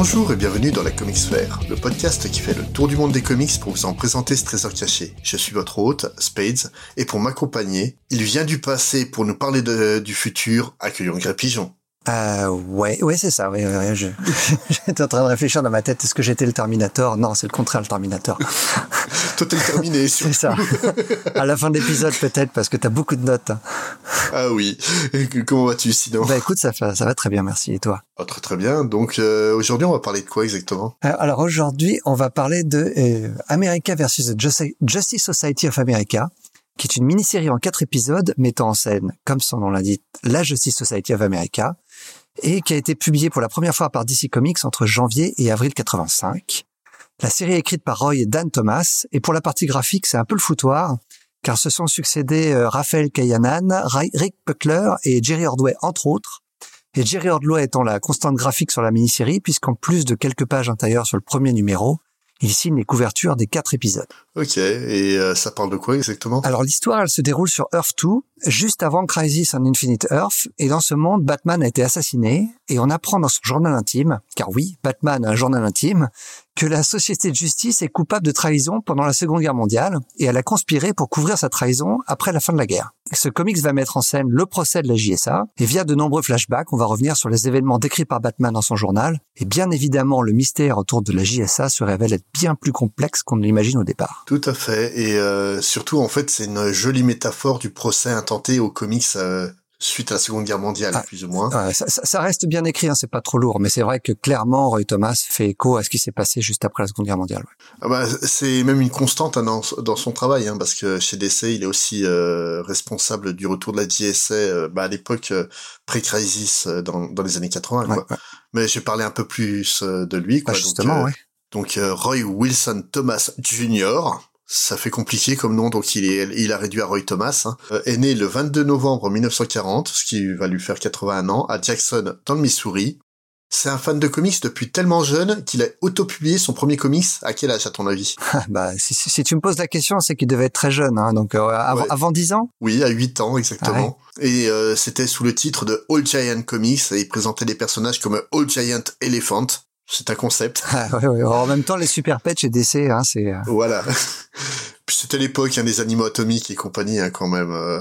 Bonjour et bienvenue dans la Comics Fair, le podcast qui fait le tour du monde des comics pour vous en présenter ce trésor caché. Je suis votre hôte, Spades, et pour m'accompagner, il vient du passé pour nous parler du futur, accueillons Grey Pigeon. Euh, ouais, ouais, c'est ça. Ouais, ouais, je, j'étais en train de réfléchir dans ma tête. Est-ce que j'étais le Terminator? Non, c'est le contraire, le Terminator. Toi t'es terminé, c'est ça. À la fin de l'épisode, peut-être, parce que t'as beaucoup de notes. hein. Ah oui, comment vas-tu sinon? Bah écoute, ça, fait, ça va très bien, merci. Et toi? Oh, Très très bien, donc euh, aujourd'hui on va parler de quoi exactement? Euh, Alors aujourd'hui, on va parler de euh, America versus the Justice Society of America, qui est une mini-série en quatre épisodes mettant en scène, comme son nom l'indique, la Justice Society of America, et qui a été publiée pour la première fois par DC Comics entre janvier et avril 85. La série est écrite par Roy et Dan Thomas, et pour la partie graphique, c'est un peu le foutoir, car se sont succédés euh, Raphaël Kayanan, Rick Buckler et Jerry Ordway, entre autres. Et Jerry Ordway étant la constante graphique sur la mini-série, puisqu'en plus de quelques pages intérieures sur le premier numéro, il signe les couvertures des quatre épisodes. Ok, et euh, ça parle de quoi exactement? Alors l'histoire, elle se déroule sur Earth 2, juste avant Crisis on Infinite Earth, et dans ce monde, Batman a été assassiné, et on apprend dans son journal intime, car oui, Batman a un journal intime, que la société de justice est coupable de trahison pendant la Seconde Guerre mondiale, et elle a conspiré pour couvrir sa trahison après la fin de la guerre. Ce comics va mettre en scène le procès de la JSA, et via de nombreux flashbacks, on va revenir sur les événements décrits par Batman dans son journal, et bien évidemment, le mystère autour de la JSA se révèle être bien plus complexe qu'on ne l'imagine au départ. Tout à fait, et euh, surtout en fait c'est une jolie métaphore du procès intenté aux comics euh, suite à la Seconde Guerre mondiale, Ah. plus ou moins. Ouais, ça, reste bien écrit, hein, c'est pas trop lourd, mais c'est vrai que clairement, Roy Thomas fait écho à ce qui s'est passé juste après la Seconde Guerre mondiale. ouais. Ah bah, c'est même une constante hein, dans, dans son travail, hein, parce que chez DC, il est aussi euh, responsable du retour de la JSA euh, bah, à l'époque euh, pré-crisis euh, dans, dans les années 80. Ouais, quoi. ouais. Mais je vais parler un peu plus euh, de lui. Quoi. Bah, justement, donc, ouais. donc Roy Wilson Thomas Jr., ça fait compliqué comme nom, donc il est, il a réduit à Roy Thomas, hein, euh, est né le 22 novembre 1940, ce qui va lui faire 81 ans, à Jackson, dans le Missouri. C'est un fan de comics depuis tellement jeune qu'il a auto-publié son premier comics. À quel âge, à ton avis? Bah, si, si- si tu me poses la question, c'est qu'il devait être très jeune, hein, donc euh, avant, Ouais. avant 10 ans? Oui, à 8 ans exactement. Et euh, c'était sous le titre de All Giant Comics et il présentait des personnages comme All Giant Elephant. C'est un concept. Ah, ouais, ouais. En même temps, les super pets chez DC, hein, c'est euh, Voilà. Puis c'était l'époque hein, des animaux atomiques et compagnie hein, quand même. euh.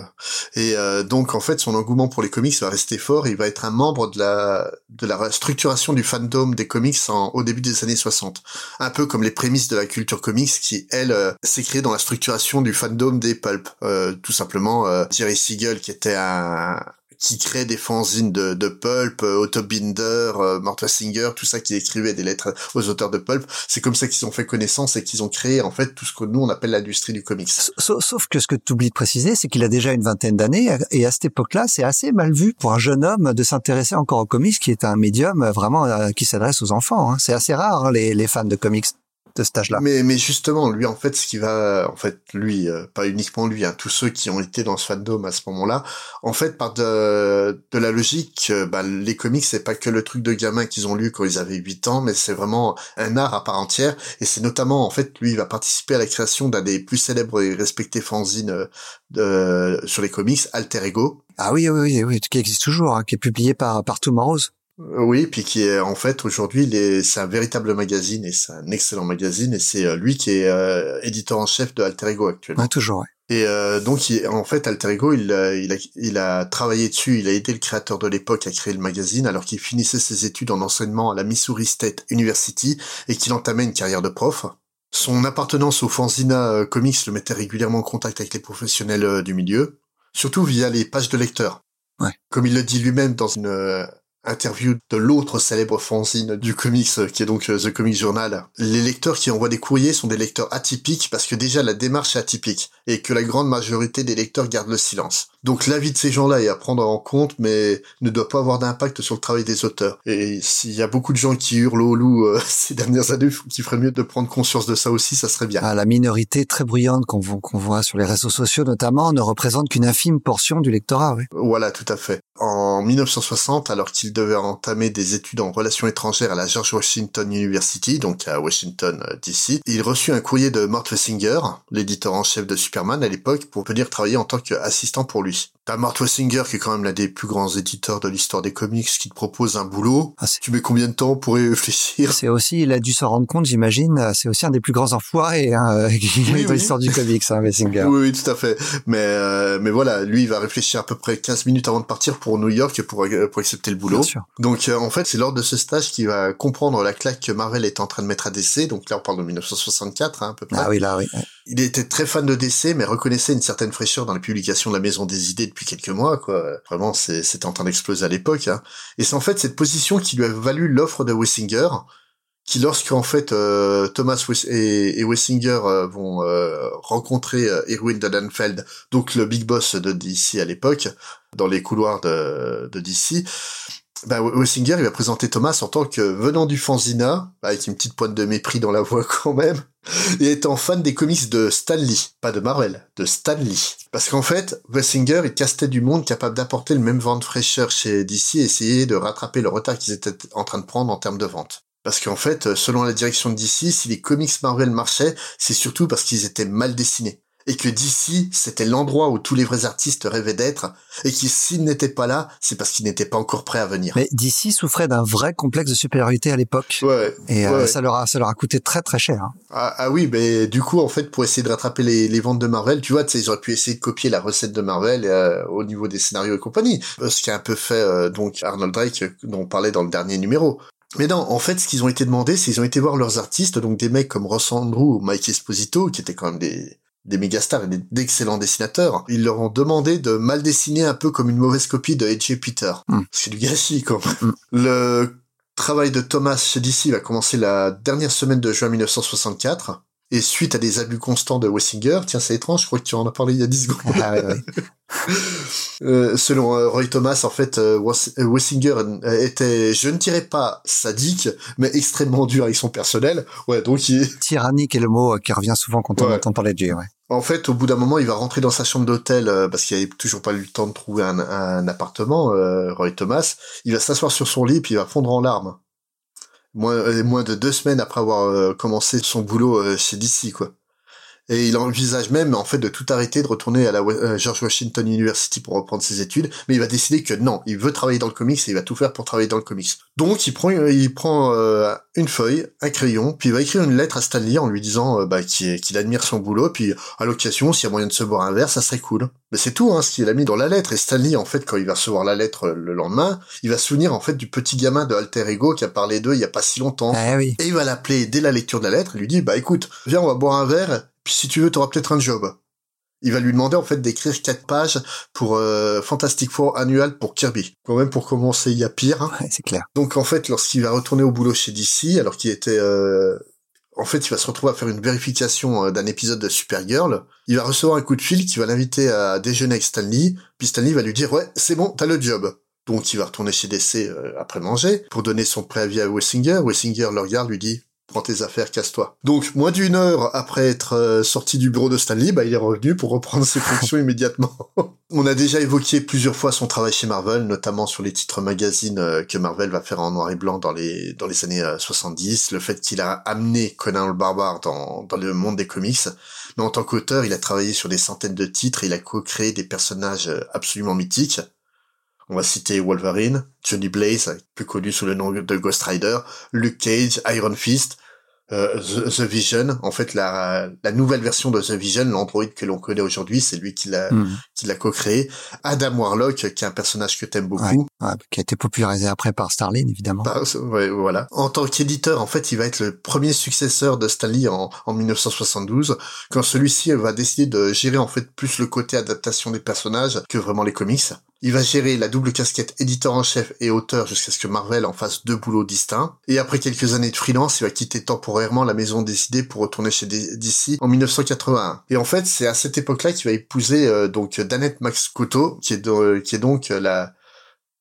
Et euh, donc en fait son engouement pour les comics va rester fort. Il va être un membre de la de la structuration du fandom des comics en, au début des années 60. Un peu comme les prémices de la culture comics qui elle euh, s'est créée dans la structuration du fandom des pulp. Euh, tout simplement euh, Jerry Siegel qui était un qui crée des fanzines de, de pulp, euh, Otto Binder, euh, Mort Singer, tout ça qui écrivait des lettres aux auteurs de pulp. C'est comme ça qu'ils ont fait connaissance et qu'ils ont créé en fait tout ce que nous on appelle l'industrie du comics. Sauf, que ce que tu oublies de préciser, c'est qu'il a déjà une vingtaine d'années, et à cette époque-là, c'est assez mal vu pour un jeune homme de s'intéresser encore aux comics, qui est un médium euh, vraiment euh, qui s'adresse aux enfants. hein. C'est assez rare, hein, les, les fans de comics de âge-là. Mais, mais justement, lui, en fait, ce qui va, en fait, lui, euh, pas uniquement lui, hein, tous ceux qui ont été dans ce fandom à ce moment-là, en fait, par de, de la logique, euh, bah, les comics, c'est pas que le truc de gamin qu'ils ont lu quand ils avaient 8 ans, mais c'est vraiment un art à part entière, et c'est notamment, en fait, lui, il va participer à la création d'un des plus célèbres et respectés fanzines euh, sur les comics, Alter Ego, Ah oui, oui, oui, oui, qui existe toujours, hein, qui est publié par, par Tomorrow's. Euh, Oui, puis qui est en fait aujourd'hui, c'est un véritable magazine et c'est un excellent magazine et c'est euh, lui qui est euh, éditeur en chef de Alter Ego actuellement. Ouais, toujours, ouais. Et euh, donc, il- en fait, Alter Ego, il, a- il, a, il a travaillé dessus, il a aidé le créateur de l'époque à créer le magazine alors qu'il finissait ses études en enseignement à la Missouri State University et qu'il entamait une carrière de prof. Son appartenance au fanzina euh, comics le mettait régulièrement en contact avec les professionnels euh, du milieu, surtout via les pages de lecteurs. Ouais. Comme il le dit lui-même dans une, euh, interview de l'autre célèbre fanzine du comics, qui est donc The Comic Journal. Les lecteurs qui envoient des courriers sont des lecteurs atypiques parce que déjà la démarche est atypique et que la grande majorité des lecteurs gardent le silence. Donc l'avis de ces gens-là est à prendre en compte, mais ne doit pas avoir d'impact sur le travail des auteurs. Et s'il y a beaucoup de gens qui hurlent au loup euh, ces dernières années, qu'il ferait mieux de prendre conscience de ça aussi, ça serait bien. Ah, la minorité très bruyante qu'on voit sur les réseaux sociaux notamment ne représente qu'une infime portion du lectorat. Oui. Voilà, tout à fait. En 1960, alors qu'il devait entamer des études en relations étrangères à la George Washington University, donc à Washington euh, DC, il reçut un courrier de Mort Wessinger, l'éditeur en chef de Superman à l'époque, pour venir travailler en tant qu'assistant pour lui. T'as Mort Wessinger qui est quand même l'un des plus grands éditeurs de l'histoire des comics qui te propose un boulot. Ah, tu mets combien de temps pour y réfléchir? C'est aussi, il a dû s'en rendre compte, j'imagine. C'est aussi un des plus grands enfoirés hein, de l'histoire du comics, hein, Wessinger. Oui, oui, tout à fait. Mais euh, mais voilà, lui, il va réfléchir à peu près 15 minutes avant de partir pour New York pour pour accepter le boulot. Donc euh, en fait, c'est lors de ce stage qu'il va comprendre la claque que Marvel est en train de mettre à DC. Donc là, on parle de 1964, hein, à peu près. Ah oui, là, oui. Il était très fan de DC, mais reconnaissait une certaine fraîcheur dans les publications de la Maison des Idées quelques mois, quoi. Vraiment, c'était en train d'exploser à l'époque. Hein. Et c'est en fait cette position qui lui a valu l'offre de Wessinger, qui lorsque en fait euh, Thomas et, Wessinger euh, vont euh, rencontrer Irwin Donenfeld, donc le big boss de DC à l'époque, dans les couloirs de, de DC, bah, Wessinger, il va présenter Thomas en tant que venant du fanzina, avec une petite pointe de mépris dans la voix quand même, et étant fan des comics de Stan Lee, pas de Marvel, de Stan Lee. Parce qu'en fait, Wessinger, il castait du monde capable d'apporter le même vent de fraîcheur chez DC et essayer de rattraper le retard qu'ils étaient en train de prendre en termes de vente. Parce qu'en fait, selon la direction de DC, si les comics Marvel marchaient, c'est surtout parce qu'ils étaient mal dessinés et que d'ici, c'était l'endroit où tous les vrais artistes rêvaient d'être, et qui s'ils n'étaient pas là, c'est parce qu'ils n'étaient pas encore prêts à venir. Mais d'ici souffrait d'un vrai complexe de supériorité à l'époque. Ouais. Et euh, ça leur a ça leur a coûté très très cher. Hein. Ah, ah, oui, mais du coup en fait pour essayer de rattraper les, les ventes de Marvel, tu vois, ils auraient pu essayer de copier la recette de Marvel euh, au niveau des scénarios et compagnie, euh, ce qui a un peu fait donc Arnold Drake dont on parlait dans le dernier numéro. Mais non, en fait, ce qu'ils ont été demandés, c'est qu'ils ont été voir leurs artistes, donc des mecs comme Ross Andrew ou Mike Esposito, qui étaient quand même des, des mégastars et d'excellents dessinateurs, ils leur ont demandé de mal dessiner un peu comme une mauvaise copie de H.J. Peter. Mm. C'est du gâchis, quoi. Mm. Le travail de Thomas chez DC va commencer la dernière semaine de juin 1964. Et suite à des abus constants de Wessinger, tiens c'est étrange, je crois que tu en as parlé il y a 10 secondes. Ah, euh, selon euh, Roy Thomas, en fait, euh, Wessinger était, je ne dirais pas sadique, mais extrêmement dur avec son personnel. Ouais, donc il... Tyrannique est le mot qui revient souvent quand on entend parler de lui, ouais. En fait, au bout d'un moment, il va rentrer dans sa chambre d'hôtel parce qu'il n'avait toujours pas eu le temps de trouver un, un appartement, Roy Thomas. Il va s'asseoir sur son lit puis il va fondre en larmes moins, moins de deux semaines après avoir euh, commencé son boulot euh, chez DC, quoi. Et il envisage même en fait de tout arrêter, de retourner à la euh, George Washington University pour reprendre ses études, mais il va décider que non, il veut travailler dans le comics et il va tout faire pour travailler dans le comics. Donc il prend, il prend une feuille, un crayon, puis il va écrire une lettre à Stanley en lui disant bah, qu'il admire son boulot, puis à l'occasion, s'il y a moyen de se boire un verre, ça serait cool. Mais c'est tout hein, ce qu'il a mis dans la lettre. Et Stanley, en fait, quand il va recevoir la lettre le lendemain, il va se souvenir en fait du petit gamin de Alter Ego qui a parlé d'eux il y a pas si longtemps. Ah et il va l'appeler dès la lecture de la lettre. Il lui dit bah écoute, viens, on va boire un verre puis si tu veux, t'auras peut-être un job. Il va lui demander en fait d'écrire quatre pages pour euh, Fantastic Four annual pour Kirby. Quand même pour commencer, il y a pire. Hein. Ouais, c'est clair. Donc en fait, lorsqu'il va retourner au boulot chez DC, alors qu'il était euh, en fait, il va se retrouver à faire une vérification euh, d'un épisode de Supergirl. Il va recevoir un coup de fil qui va l'inviter à déjeuner avec Stanley. Puis Stanley va lui dire ouais, c'est bon, t'as le job. Donc il va retourner chez DC après manger pour donner son préavis à Wessinger. Wessinger le regarde, lui dit prends tes affaires, casse-toi. Donc, moins d'une heure après être euh, sorti du bureau de Stanley, bah, il est revenu pour reprendre ses fonctions immédiatement. On a déjà évoqué plusieurs fois son travail chez Marvel, notamment sur les titres magazines euh, que Marvel va faire en noir et blanc dans les dans les années 70, euh, le fait qu'il a amené Conan le Barbare dans, dans le monde des comics. Mais en tant qu'auteur, il a travaillé sur des centaines de titres et il a co-créé des personnages absolument mythiques. On va citer Wolverine, Johnny Blaze, plus connu sous le nom de Ghost Rider, Luke Cage, Iron Fist, euh, The, Vision. En fait, la, la nouvelle version de The Vision, l'android que l'on connaît aujourd'hui, c'est lui qui l'a hmm. qui l'a co-créé. Adam Warlock, qui est un personnage que t'aimes beaucoup, qui a été popularisé après par Starlin, évidemment. Bah, ouais, voilà. En tant qu'éditeur, en fait, il va être le premier successeur de Stanley en, en 1972, quand celui-ci va décider de gérer en fait plus le côté adaptation des personnages que vraiment les comics. Il va gérer la double casquette éditeur en chef et auteur jusqu'à ce que Marvel en fasse deux boulots distincts. Et après quelques années de freelance, il va quitter temporairement la maison des idées pour retourner chez DC en 1981. Et en fait, c'est à cette époque-là qu'il va épouser euh, donc Danette Max Cotto, qui est, euh, donc la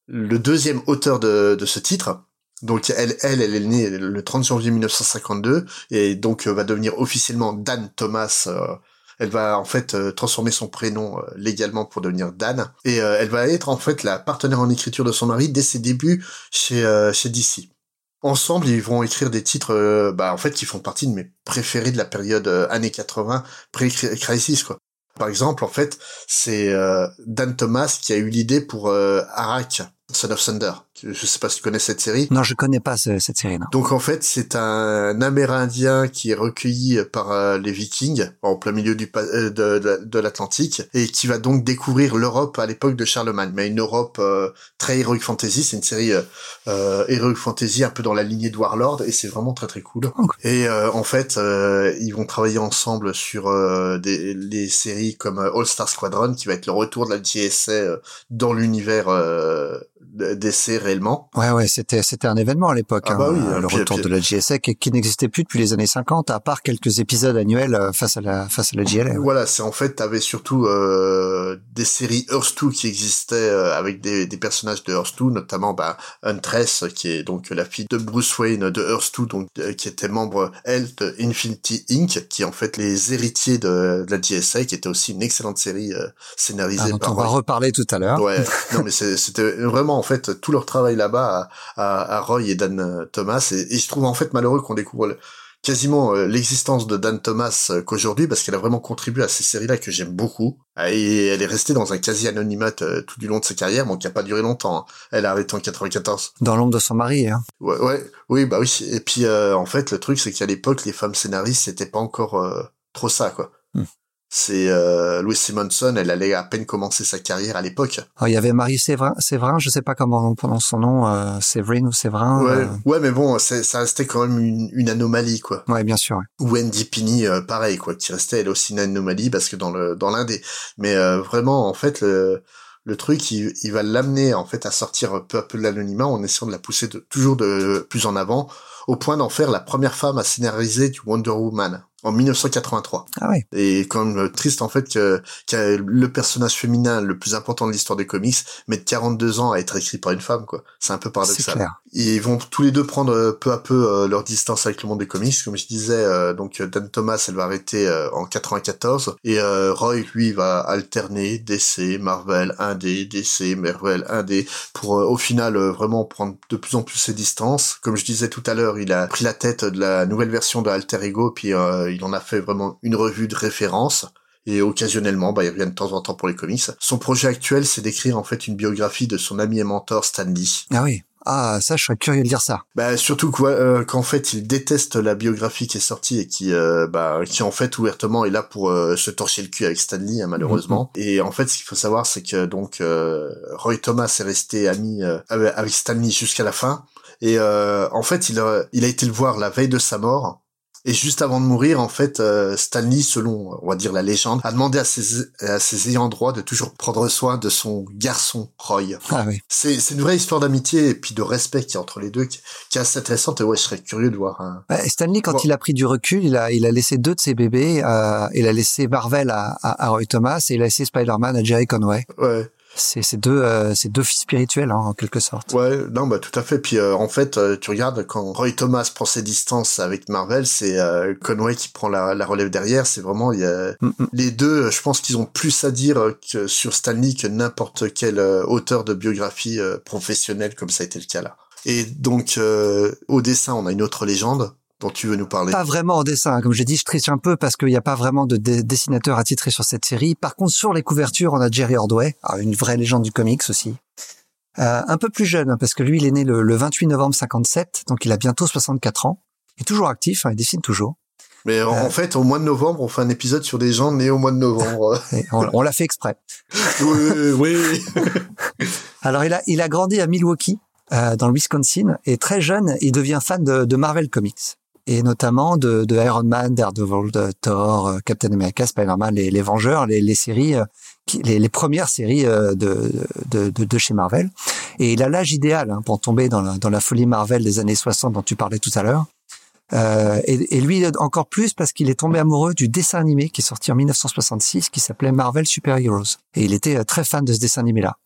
le deuxième auteur de, de ce titre. Donc elle, elle, elle est née le 30 janvier 1952 et donc euh, va devenir officiellement Dan Thomas. Elle va en fait transformer son prénom légalement pour devenir Dan et elle va être en fait la partenaire en écriture de son mari dès ses débuts chez chez DC. Ensemble, ils vont écrire des titres, bah en fait, qui font partie de mes préférés de la période années 80, pré-crisis quoi. Par exemple, en fait, c'est Dan Thomas qui a eu l'idée pour Arak, Son of Thunder. Je sais pas si tu connais cette série. Non, je connais pas ce, cette série. Non. Donc en fait, c'est un Amérindien qui est recueilli par euh, les Vikings en plein milieu du euh, de, de, de l'Atlantique et qui va donc découvrir l'Europe à l'époque de Charlemagne, mais une Europe euh, très heroic fantasy. C'est une série heroic fantasy un peu dans la lignée de Warlord et c'est vraiment très très cool. Okay. Et en fait, ils vont travailler ensemble sur des les séries comme All Star Squadron, qui va être le retour de la JSA dans l'univers d'essai réellement. Ouais, ouais, c'était c'était un événement à l'époque, ah bah hein, oui, le retour de la JSA qui, qui n'existait plus depuis les années 50, à part quelques épisodes annuels euh, face à la face à la JLA. Ouais. Voilà, c'est en fait, t'avais surtout euh, des séries Earth 2 qui existaient euh, avec des, des personnages de Earth 2, notamment bah, Huntress, qui est donc la fille de Bruce Wayne de Earth 2, donc euh, qui était membre elle de Infinity Inc, qui est en fait les héritiers de, de la JSA, qui était aussi une excellente série scénarisée ah, dont par. On va reparler tout à l'heure. Ouais, non mais c'était vraiment en fait tout leur travail là-bas à, à, à, Roy et Dan euh, Thomas. Et, et je trouve en fait malheureux qu'on découvre le, quasiment euh, l'existence de Dan Thomas euh, qu'aujourd'hui parce qu'elle a vraiment contribué à ces séries-là que j'aime beaucoup. Et elle est restée dans un quasi anonymat tout du long de sa carrière bon qui a pas duré longtemps hein. elle a arrêté en 94 dans l'ombre de son mari hein. ouais ouais. Oui bah oui. Et puis euh, en fait le truc c'est qu'à l'époque les femmes scénaristes c'était pas encore euh, trop ça quoi c'est euh, Louis Simonson, elle allait à peine commencer sa carrière à l'époque. Oh, il y avait Marie Séverin, Séverin, je sais pas comment on prononce son nom, euh, Séverine ou Séverin. Ouais, euh... ouais, mais bon, ça restait quand même une, une anomalie, quoi. Ouais, bien sûr. Ouais. Wendy Pini, euh, pareil, quoi, qui restait elle aussi une anomalie parce que dans le dans l'un des, mais euh, vraiment, en fait, le le truc, il, il va l'amener en fait à sortir peu à peu de l'anonymat en essayant de la pousser de, toujours de plus en avant, au point d'en faire la première femme à scénariser du Wonder Woman en 1983. Ah oui. Et quand même triste en fait que, que le personnage féminin le plus important de l'histoire des comics mette 42 ans à être écrit par une femme quoi. C'est un peu paradoxal. Ils vont tous les deux prendre euh, peu à peu euh, leur distance avec le monde des comics comme je disais euh, donc Dan Thomas elle va arrêter euh, en 94 et euh, Roy lui va alterner DC, Marvel 1D, DC, Marvel 1D pour euh, au final vraiment prendre de plus en plus ses distances. Comme je disais tout à l'heure, il a pris la tête de la nouvelle version de Alter Ego puis il en a fait vraiment une revue de référence et occasionnellement, bah, il revient de temps en temps pour les comics. Son projet actuel, c'est d'écrire en fait une biographie de son ami et mentor Stan Lee. Ah oui. Ah, ça, je serais curieux de lire ça. Bah, surtout euh, qu'en fait, il déteste la biographie qui est sortie et qui, euh, bah, qui en fait ouvertement est là pour euh, se torcher le cul avec Stan Lee, hein, malheureusement. Mm -hmm. Et en fait, ce qu'il faut savoir, c'est que donc euh, Roy Thomas est resté ami euh, avec Stan Lee jusqu'à la fin. Et en fait, il a, il a été le voir la veille de sa mort et juste avant de mourir, en fait, euh, Stanley, selon, on va dire, la légende, a demandé à ses, à ses ayants droit de toujours prendre soin de son garçon, Roy. Ah oui. C'est, c'est une vraie histoire d'amitié et puis de respect qui y a entre les deux, qui, qui est assez intéressante. Et ouais, je serais curieux de voir. Hein. Stanley, quand bon. il a pris du recul, il a, il a laissé deux de ses bébés. Euh, il a laissé Marvel à, à, à Roy Thomas et il a laissé Spider-Man à Jerry Conway. Ouais c'est c'est deux euh, c'est deux fils spirituels hein, en quelque sorte. Ouais, non bah tout à fait. Puis euh, en fait, euh, tu regardes quand Roy Thomas prend ses distances avec Marvel, c'est euh, Conway qui prend la, la relève derrière. C'est vraiment il y a mm les deux. Je pense qu'ils ont plus à dire que sur Stanley que n'importe quel auteur de biographie professionnelle comme ça a été le cas là. Et donc au dessin, on a une autre légende dont tu veux nous parler Pas vraiment en dessin. Comme j'ai dit, je triche un peu parce qu'il n'y a pas vraiment de dessinateur attitré sur cette série. Par contre, sur les couvertures, on a Jerry Ordway, une vraie légende du comics aussi. Euh, un peu plus jeune, parce que lui, il est né le, le, 28 novembre 57, donc il a bientôt 64 ans. Il est toujours actif, hein, il dessine toujours. Mais en, euh... fait, au mois de novembre, on fait un épisode sur des gens nés au mois de novembre. on, on l'a fait exprès. oui, oui. Alors, il a, il a grandi à Milwaukee, euh, dans le Wisconsin, et très jeune, il devient fan de, de Marvel Comics et notamment de, de Iron Man, Daredevil, de Thor, euh, Captain America, Spider-Man, les, les Vengeurs, les, les séries euh, les, les, premières séries de, de, de, de, chez Marvel. Et il a l'âge idéal hein, pour tomber dans la, dans la folie Marvel des années 60 dont tu parlais tout à l'heure. Euh, et, et, lui encore plus parce qu'il est tombé amoureux du dessin animé qui est sorti en 1966 qui s'appelait Marvel Super Heroes. Et il était très fan de ce dessin animé-là.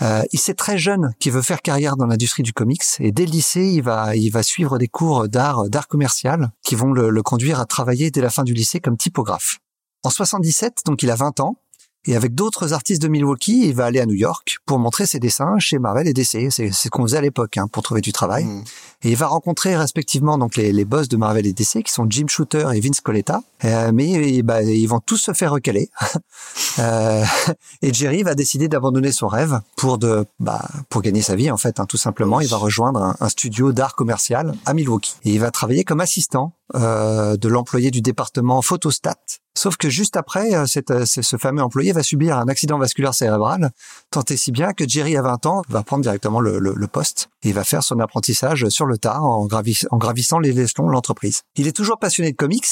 Euh, il sait très jeune qu'il veut faire carrière dans l'industrie du comics et dès le lycée, il va, il va suivre des cours d'art, d'art commercial qui vont le, le, conduire à travailler dès la fin du lycée comme typographe. En 77, donc il a 20 ans, et avec d'autres artistes de Milwaukee, il va aller à New York pour montrer ses dessins chez Marvel et DC. C'est ce qu'on faisait à l'époque hein, pour trouver du travail. Mmh. Et il va rencontrer respectivement donc les, les boss de Marvel et DC qui sont Jim Shooter et Vince Coletta. Euh, mais bah, ils vont tous se faire recaler. euh, et Jerry va décider d'abandonner son rêve pour de bah, pour gagner sa vie en fait. Hein, tout simplement, il va rejoindre un, un studio d'art commercial à Milwaukee. Et il va travailler comme assistant euh, de l'employé du département photostat Sauf que juste après, euh, euh, ce fameux employé va subir un accident vasculaire cérébral, tant et si bien que Jerry, à 20 ans, va prendre directement le, poste et va faire son apprentissage sur le tas en, gravissant les échelons de l'entreprise. Il est toujours passionné de comics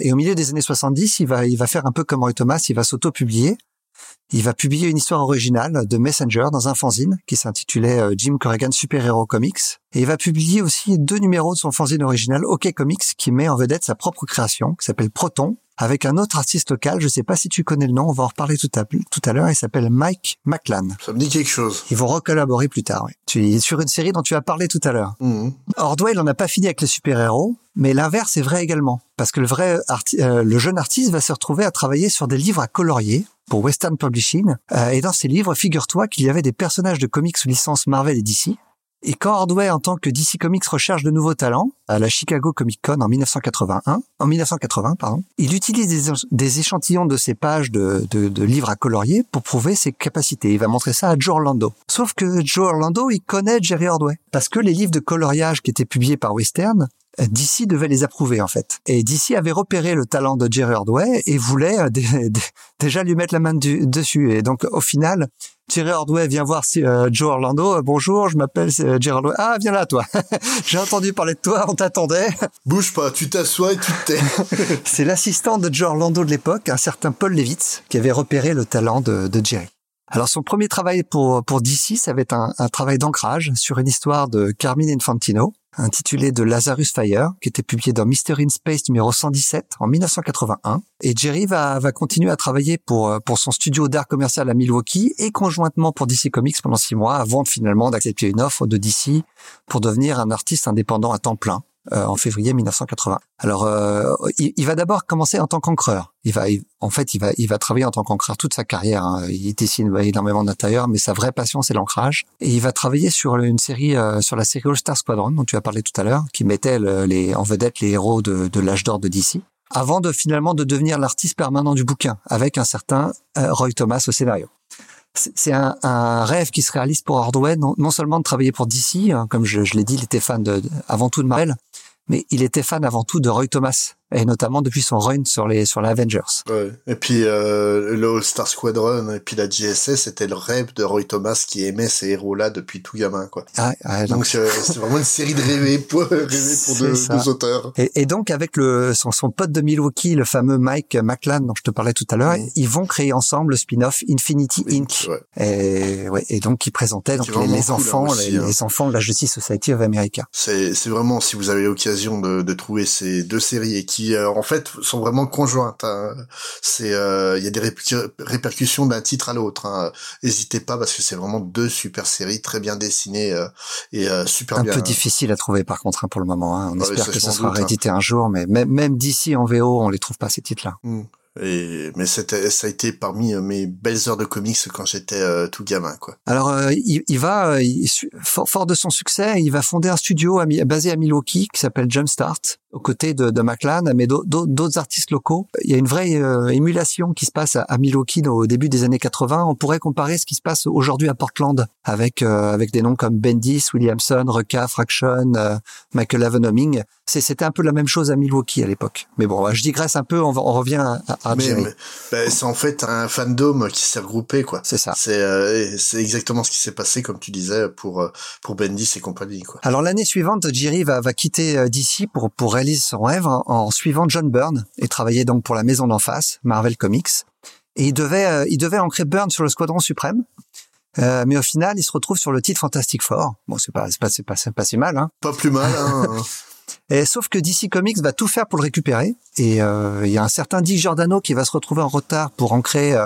et au milieu des années 70, il va, il va faire un peu comme Roy Thomas, il va s'auto-publier. Il va publier une histoire originale de Messenger dans un fanzine qui s'intitulait Jim Corrigan Super Hero Comics. Et il va publier aussi deux numéros de son fanzine original OK Comics qui met en vedette sa propre création qui s'appelle Proton avec un autre artiste local. Je sais pas si tu connais le nom, on va en reparler tout à, tout à l'heure. Il s'appelle Mike McLan. Ça me dit quelque chose. Ils vont recollaborer plus tard. Oui. Tu es sur une série dont tu as parlé tout à l'heure. Mmh. Ordwell n'en a pas fini avec les super-héros, mais l'inverse est vrai également, parce que le vrai euh, le jeune artiste va se retrouver à travailler sur des livres à colorier pour Western Publishing. Euh, et dans ces livres, figure-toi qu'il y avait des personnages de comics sous licence Marvel et DC, et quand Ordway, en tant que DC Comics, recherche de nouveaux talents à la Chicago Comic Con en 1981, en 1980, pardon, il utilise des, des échantillons de ses pages de, de, livres à colorier pour prouver ses capacités. Il va montrer ça à Joe Orlando. Sauf que Joe Orlando, il connaît Jerry Ordway parce que les livres de coloriage qui étaient publiés par Western DC devait les approuver en fait. Et DC avait repéré le talent de Jerry Ordway et voulait euh, déjà lui mettre la main du, dessus. Et donc au final, Jerry Ordway vient voir euh, Joe Orlando. Euh, bonjour, je m'appelle Jerry Ordway. Ah, viens là toi. J'ai entendu parler de toi, on t'attendait. Bouge pas, tu t'assois et tu te tais. C'est l'assistant de Joe Orlando de l'époque, un certain Paul Levitz, qui avait repéré le talent de, de Jerry. Alors son premier travail pour, DC, ça va être un, travail d'ancrage sur une histoire de Carmine Infantino, intitulé de Lazarus Fire, qui était publié dans Mystery in Space numéro 117 en 1981. Et Jerry va, va continuer à travailler pour, pour son studio d'art commercial à Milwaukee et conjointement pour DC Comics pendant six mois avant finalement d'accepter une offre de DC pour devenir un artiste indépendant à temps plein. Euh, en février 1980. Alors, euh, il, va d'abord commencer en tant qu'encreur. Il va, en fait, il va, il va travailler en tant qu'encreur toute sa carrière. Hein. Il dessine énormément d'intérieur, mais sa vraie passion, c'est l'ancrage. Et il va travailler sur une série, euh, sur la série All Star Squadron dont tu as parlé tout à l'heure, qui mettait les, en vedette les héros de, l'âge d'or de DC avant de finalement de devenir l'artiste permanent du bouquin, avec un certain Roy Thomas au scénario c'est un, rêve qui se réalise pour Hardway, non, seulement de travailler pour DC, hein, comme je, je l'ai dit, il était fan de, avant tout de Marvel, mais il était fan avant tout de Roy Thomas et notamment depuis son run sur les sur les Avengers. Ouais. Et puis euh, le All Star Squadron et puis la GSS, c'était le rêve de Roy Thomas qui aimait ces héros-là depuis tout gamin, quoi. Ah, ah, donc c'est vraiment une série de rêves pour, rêver pour deux, deux, auteurs. Et, et, donc avec le son, son, pote de Milwaukee, le fameux Mike McLan dont je te parlais tout à l'heure, mmh. ils vont créer ensemble le spin-off Infinity Inc. Ouais. Et, ouais, et donc qui présentait donc les, les cool, enfants, aussi, les, hein. les, enfants de la Justice Society of America. C'est c'est vraiment si vous avez l'occasion de, de trouver ces deux séries et qui euh, en fait sont vraiment conjointes. Hein. C'est, il euh, y a des répercussions d'un titre à l'autre. Hein. N'hésitez pas parce que c'est vraiment deux super séries très bien dessinées euh, et super un bien. Un peu difficile à trouver par contre hein, pour le moment. Hein. On ah espère que ça sera doute, réédité un jour, mais même, même d'ici en VO, on les trouve pas ces titres-là. Et, mais ça a été parmi mes belles heures de comics quand j'étais euh, tout gamin, quoi. Alors, euh, il, il, va, il, fort, fort, de son succès, il va fonder un studio à, basé à Milwaukee qui s'appelle Jumpstart, aux côtés de, de McLaren, mais d'autres artistes locaux. Il y a une vraie euh, émulation qui se passe à, à, Milwaukee au début des années 80. On pourrait comparer ce qui se passe aujourd'hui à Portland avec avec des noms comme Bendis, Williamson, Reca, Fraction, Michael Avenoming. C'était un peu la même chose à Milwaukee à l'époque. Mais bon, je digresse un peu, on, on revient à, à mais, mais bah, c'est en fait un fandom qui s'est regroupé, quoi. C'est ça. C'est euh, exactement ce qui s'est passé, comme tu disais, pour euh, pour Bendis et compagnie, quoi. Alors l'année suivante, Jerry va va quitter euh, DC pour pour réaliser son rêve en, en suivant John Byrne et travailler donc pour la maison d'en face, Marvel Comics. Et il devait, euh, il devait ancrer Burn sur le Squadron Suprême. Euh, mais au final, il se retrouve sur le titre Fantastic Four. Bon, c'est pas, c'est pas, c'est pas, c'est pas si mal, hein. Pas plus mal. Hein. Et sauf que DC Comics va tout faire pour le récupérer. Et euh, il y a un certain Dick Giordano qui va se retrouver en retard pour ancrer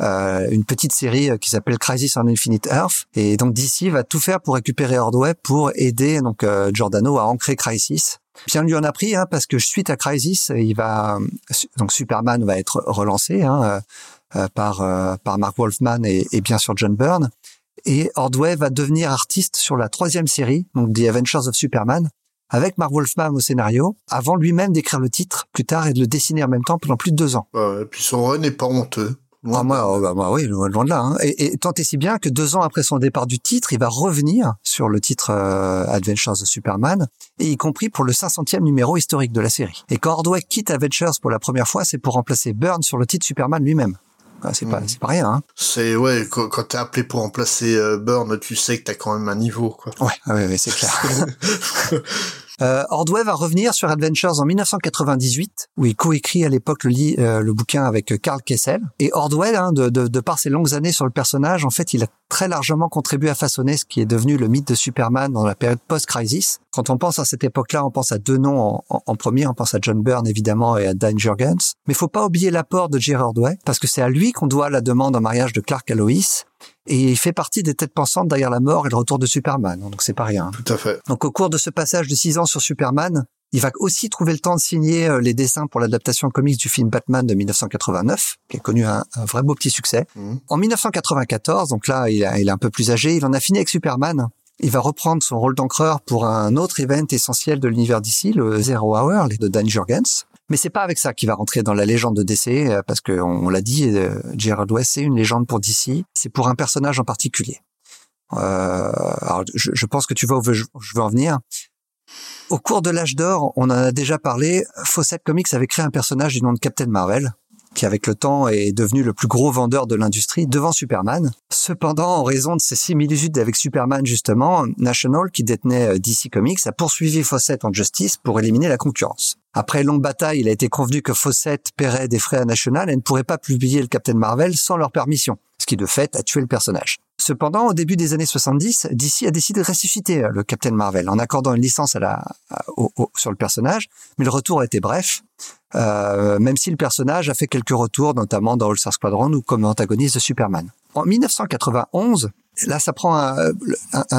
euh, euh, une petite série qui s'appelle Crisis on Infinite Earth. Et donc DC va tout faire pour récupérer Ordway pour aider donc Giordano à ancrer Crisis. Bien lui en a pris, hein, parce que suite à Crisis, il va donc Superman va être relancé hein, par par Mark Wolfman et, et bien sûr John Byrne. Et Ordway va devenir artiste sur la troisième série, donc The Adventures of Superman, avec Mark Wolfman au scénario, avant lui-même d'écrire le titre plus tard et de le dessiner en même temps pendant plus de deux ans. et puis son run n'est pas honteux. Ah, moi, oh, bah, moi, oui, loin de là. Hein. Et, et tant et si bien que deux ans après son départ du titre, il va revenir sur le titre euh, Adventures of Superman, et y compris pour le 500e numéro historique de la série. Et quand Ordway quitte Adventures pour la première fois, c'est pour remplacer Byrne sur le titre Superman lui-même. Ah, c'est pas, hmm. c'est pas rien. Hein. C'est ouais, quand, quand t'es appelé pour remplacer euh, Burn, tu sais que t'as quand même un niveau, quoi. Ouais, ouais, ouais c'est clair. Euh, Ordway va revenir sur Adventures en 1998, où il coécrit à l'époque le, euh, le bouquin avec Carl Kessel. Et Ordway, hein, de, de, de, par ses longues années sur le personnage, en fait, il a très largement contribué à façonner ce qui est devenu le mythe de Superman dans la période post-crisis. Quand on pense à cette époque-là, on pense à deux noms en, en, premier. On pense à John Byrne, évidemment, et à Dan Jurgens. Mais il faut pas oublier l'apport de Jerry Ordway, parce que c'est à lui qu'on doit la demande en mariage de Clark à Lois et il fait partie des têtes pensantes derrière la mort et le retour de Superman. Donc c'est pas rien. Tout à fait. Donc au cours de ce passage de six ans sur Superman, il va aussi trouver le temps de signer euh, les dessins pour l'adaptation comics du film Batman de 1989, qui a connu un, vrai beau petit succès. Mhm. En 1994, donc là il, il est un peu plus âgé, il en a fini avec Superman. Il va reprendre son rôle d'encreur pour un autre event essentiel de l'univers d'ici, le Zero Hour de Dan Jurgens. Mais c'est pas avec ça qu'il va rentrer dans la légende de DC, euh, parce qu'on on, l'a dit, euh, Gerard West c'est une légende pour DC. C'est pour un personnage en particulier. Euh, alors, je, je, pense que tu vois où je, veux en venir. Au cours de l'âge d'or, on en a déjà parlé. Fawcett Comics avait créé un personnage du nom de Captain Marvel, qui avec le temps est devenu le plus gros vendeur de l'industrie devant Superman. Cependant, en raison de ses similitudes avec Superman justement, National, qui détenait DC Comics, a poursuivi Fawcett en justice pour éliminer la concurrence. Après longue bataille, il a été convenu que Fawcett paierait des frais à National et ne pourrait pas publier le Captain Marvel sans leur permission, ce qui de fait a tué le personnage. Cependant, au début des années 70, DC a décidé de ressusciter le Captain Marvel en accordant une licence sur le personnage, mais le retour a été bref, euh, même si le personnage a fait quelques retours, notamment dans All Star Squadron ou comme antagoniste de Superman. En 1991, là, ça prend un,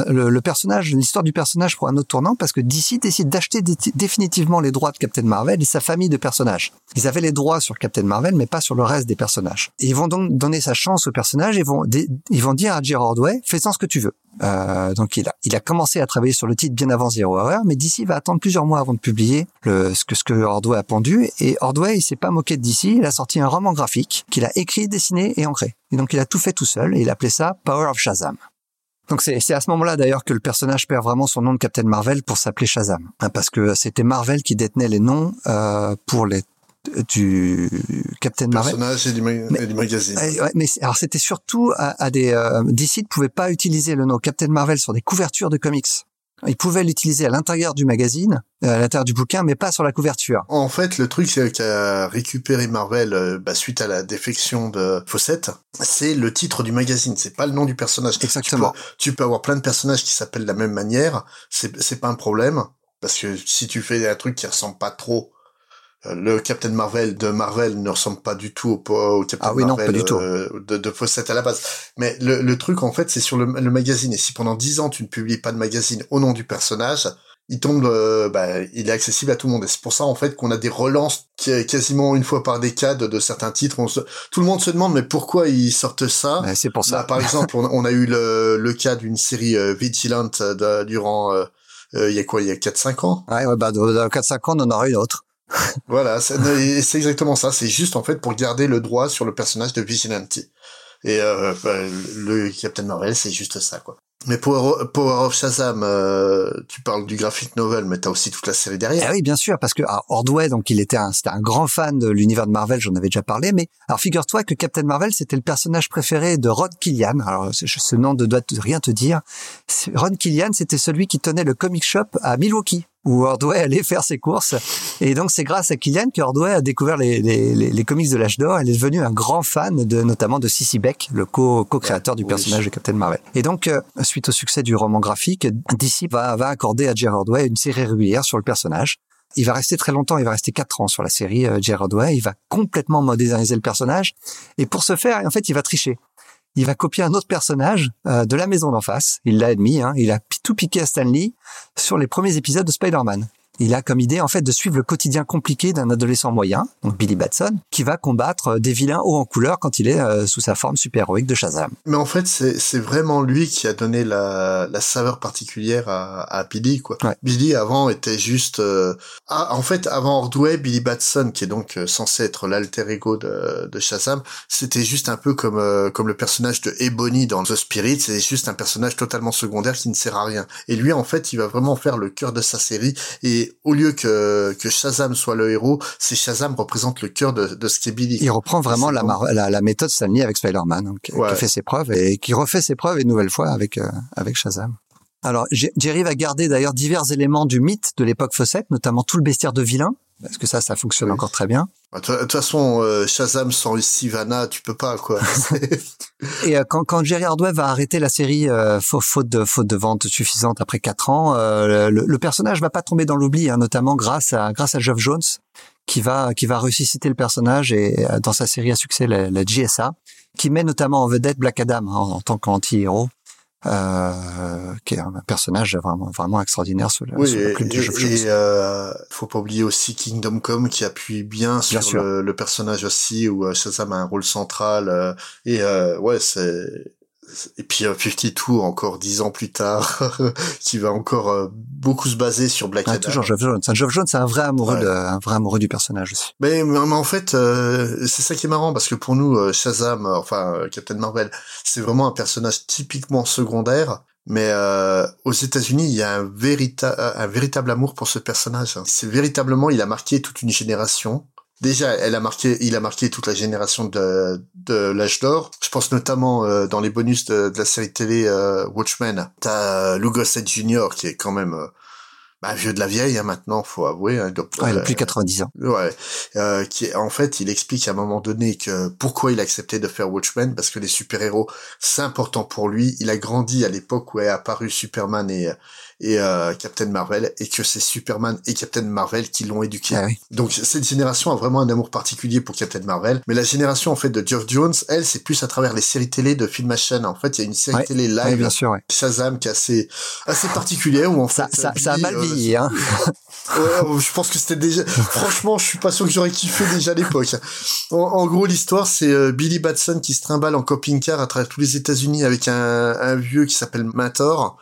le, personnage, l'histoire du personnage pour un autre tournant parce que DC décide d'acheter définitivement les droits de Captain Marvel et sa famille de personnages. Ils avaient les droits sur Captain Marvel, mais pas sur le reste des personnages. Et ils vont donc donner sa chance au personnage et vont, ils vont dire à Gerard Way, fais-en ce que tu veux. Euh, donc il a, il a commencé à travailler sur le titre bien avant Zero Hour, mais DC va attendre plusieurs mois avant de publier le, ce que ce que Ordway a pendu. Et Ordway, il s'est pas moqué de DC, il a sorti un roman graphique qu'il a écrit, dessiné et ancré. Et donc il a tout fait tout seul et il appelait ça Power of Shazam. Donc c'est à ce moment-là d'ailleurs que le personnage perd vraiment son nom de Captain Marvel pour s'appeler Shazam, hein, parce que c'était Marvel qui détenait les noms euh, pour les du Captain Marvel. Personnage et du, mais, du magazine. mais alors c'était surtout à, à des euh, DC ne pouvait pas utiliser le nom Captain Marvel sur des couvertures de comics. Il pouvait l'utiliser à l'intérieur du magazine, euh, à l'intérieur du bouquin, mais pas sur la couverture. En fait, le truc qu'a récupéré Marvel euh, bah, suite à la défection de Fawcett, c'est le titre du magazine, c'est pas le nom du personnage. Exactement. Tu peux, avoir plein de personnages qui s'appellent de la même manière, c'est pas un problème, parce que si tu fais un truc qui ressemble pas trop le Captain Marvel de Marvel ne ressemble pas du tout au, au Captain ah oui, Marvel non, pas du euh, de, de à la base. Mais le, le truc, en fait, c'est sur le, le, magazine. Et si pendant dix ans, tu ne publies pas de magazine au nom du personnage, il tombe, euh, bah, il est accessible à tout le monde. Et c'est pour ça, en fait, qu'on a des relances quasiment une fois par décade de certains titres. tout le monde se demande, mais pourquoi ils sortent ça? C'est pour ça. Bah, par exemple, on, a eu le, le cas d'une série euh, Vigilant de, durant... Euh, il y a quoi, il y a 4-5 ans? Ouais, ouais bah, dans 4-5 ans, on en aura une autre voilà, c'est exactement ça. C'est juste en fait pour garder le droit sur le personnage de Vigilante. Et euh, bah, le Captain Marvel, c'est juste ça, quoi. Mais Power, Power of Shazam, euh, tu parles du graphic novel, mais t'as aussi toute la série derrière. Ah oui, bien sûr, parce que alors, Ordway, donc il était un, un grand fan de l'univers de Marvel, j'en avais déjà parlé. Mais alors figure-toi que Captain Marvel, c'était le personnage préféré de Ron Killian. Alors ce nom ne doit rien te dire. Ron Killian, c'était celui qui tenait le comic shop à Milwaukee où Ordway allait faire ses courses. Et donc c'est grâce à Killian que Ordway a découvert les, les, les, comics de l'âge d'or. Elle est devenue un grand fan de notamment de Cissy Beck, le co-créateur du personnage de Captain Marvel. Et donc euh, suite au succès du roman graphique, DC va, va accorder à Jerry Ordway une série régulière sur le personnage. Il va rester très longtemps, il va rester quatre ans sur la série euh, Jerry Ordway. Il va complètement moderniser le personnage. Et pour ce faire, en fait, il va tricher il va copier un autre personnage euh, de la maison d'en face. Il l'a admis, hein, il a tout piqué à Stanley sur les premiers épisodes de Spider-Man il a comme idée en fait de suivre le quotidien compliqué d'un adolescent moyen, donc Billy Batson, qui va combattre euh, des vilains haut en couleur quand il est euh, sous sa forme super-héroïque de Shazam. Mais en fait, c'est vraiment lui qui a donné la, la saveur particulière à, à Billy, quoi. Billy avant était juste... Euh, ah, en fait, avant Ordway, Billy Batson, qui est donc censé être l'alter ego de, de Shazam, c'était juste un peu comme comme le personnage de Ebony dans The Spirit, c'est juste un personnage totalement secondaire qui ne sert à rien. Et lui, en fait, il va vraiment faire le cœur de sa série et au lieu que, que Shazam soit le héros, c'est Shazam représente le cœur de, de ce qu'est Billy. Il reprend vraiment la, la, la, méthode Stanley avec Spider-Man, hein, qui, fait ses preuves et qui refait ses preuves une nouvelle fois avec, euh, avec Shazam. Alors, Jerry va garder d'ailleurs divers éléments du mythe de l'époque Fawcett, notamment tout le bestiaire de vilain, parce que ça, ça fonctionne encore très bien. Bah, de toute façon, euh, Shazam sans Sivana, tu peux pas quoi. et euh, quand, quand Jerry Hardway va arrêter la série euh, faute de faute de vente suffisante après quatre ans, le, le, personnage va pas tomber dans l'oubli, hein, notamment grâce à grâce à Geoff Jones qui va qui va ressusciter le personnage et dans sa série à succès la, la GSA, qui met notamment en vedette Black Adam hein, en tant qu'anti-héros euh, qui est un personnage vraiment vraiment extraordinaire sur, oui, et, Et euh, faut pas oublier aussi Kingdom Come qui appuie bien sur le, le, personnage aussi où euh, Shazam a un rôle central euh, et euh, ouais c'est et puis euh, 52 encore dix ans plus tard qui va encore euh, beaucoup se baser sur Black ah, Adam. Toujours Geoff Jones. Geoff Jones c'est un vrai amoureux de, un vrai amoureux du personnage aussi. Mais, mais en fait euh, c'est ça qui est marrant parce que pour nous euh, Shazam enfin Captain Marvel c'est vraiment un personnage typiquement secondaire mais aux États-Unis, il y a un, véritable un véritable amour pour ce personnage. C'est véritablement, il a marqué toute une génération déjà, elle a marqué, il a marqué toute la génération de, de l'âge d'or. Je pense notamment euh, dans les bonus de, la série télé euh, Watchmen. T'as euh, Lou Gossett Jr. qui est quand même euh, bah, vieux de la vieille hein, maintenant, faut avouer. Hein, il a plus de 90 ans. Ouais, euh, qui en fait, il explique à un moment donné que pourquoi il a accepté de faire Watchmen parce que les super héros c'est important pour lui. Il a grandi à l'époque où est apparu Superman et et euh, Captain Marvel et que c'est Superman et Captain Marvel qui l'ont éduqué. Ah Donc cette génération a vraiment un amour particulier pour Captain Marvel, mais la génération en fait de Geoff Jones, elle, c'est plus à travers les séries télé de Filmation. En fait, il y a une série télé live, bien sûr, Shazam, qui est assez assez particulière où en fait ça, ça, a mal euh, vieilli. Hein. ouais, je pense que c'était déjà. Franchement, je suis pas sûr que j'aurais kiffé déjà à l'époque. En, gros, l'histoire, c'est euh, Billy Batson qui se trimballe en camping-car à travers tous les États-Unis avec un, un vieux qui s'appelle Mator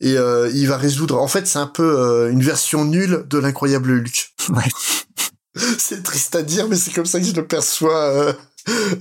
et euh, il va résoudre. En fait, c'est un peu euh, une version nulle de l'incroyable Hulk. Ouais. c'est triste à dire, mais c'est comme ça que je le perçois.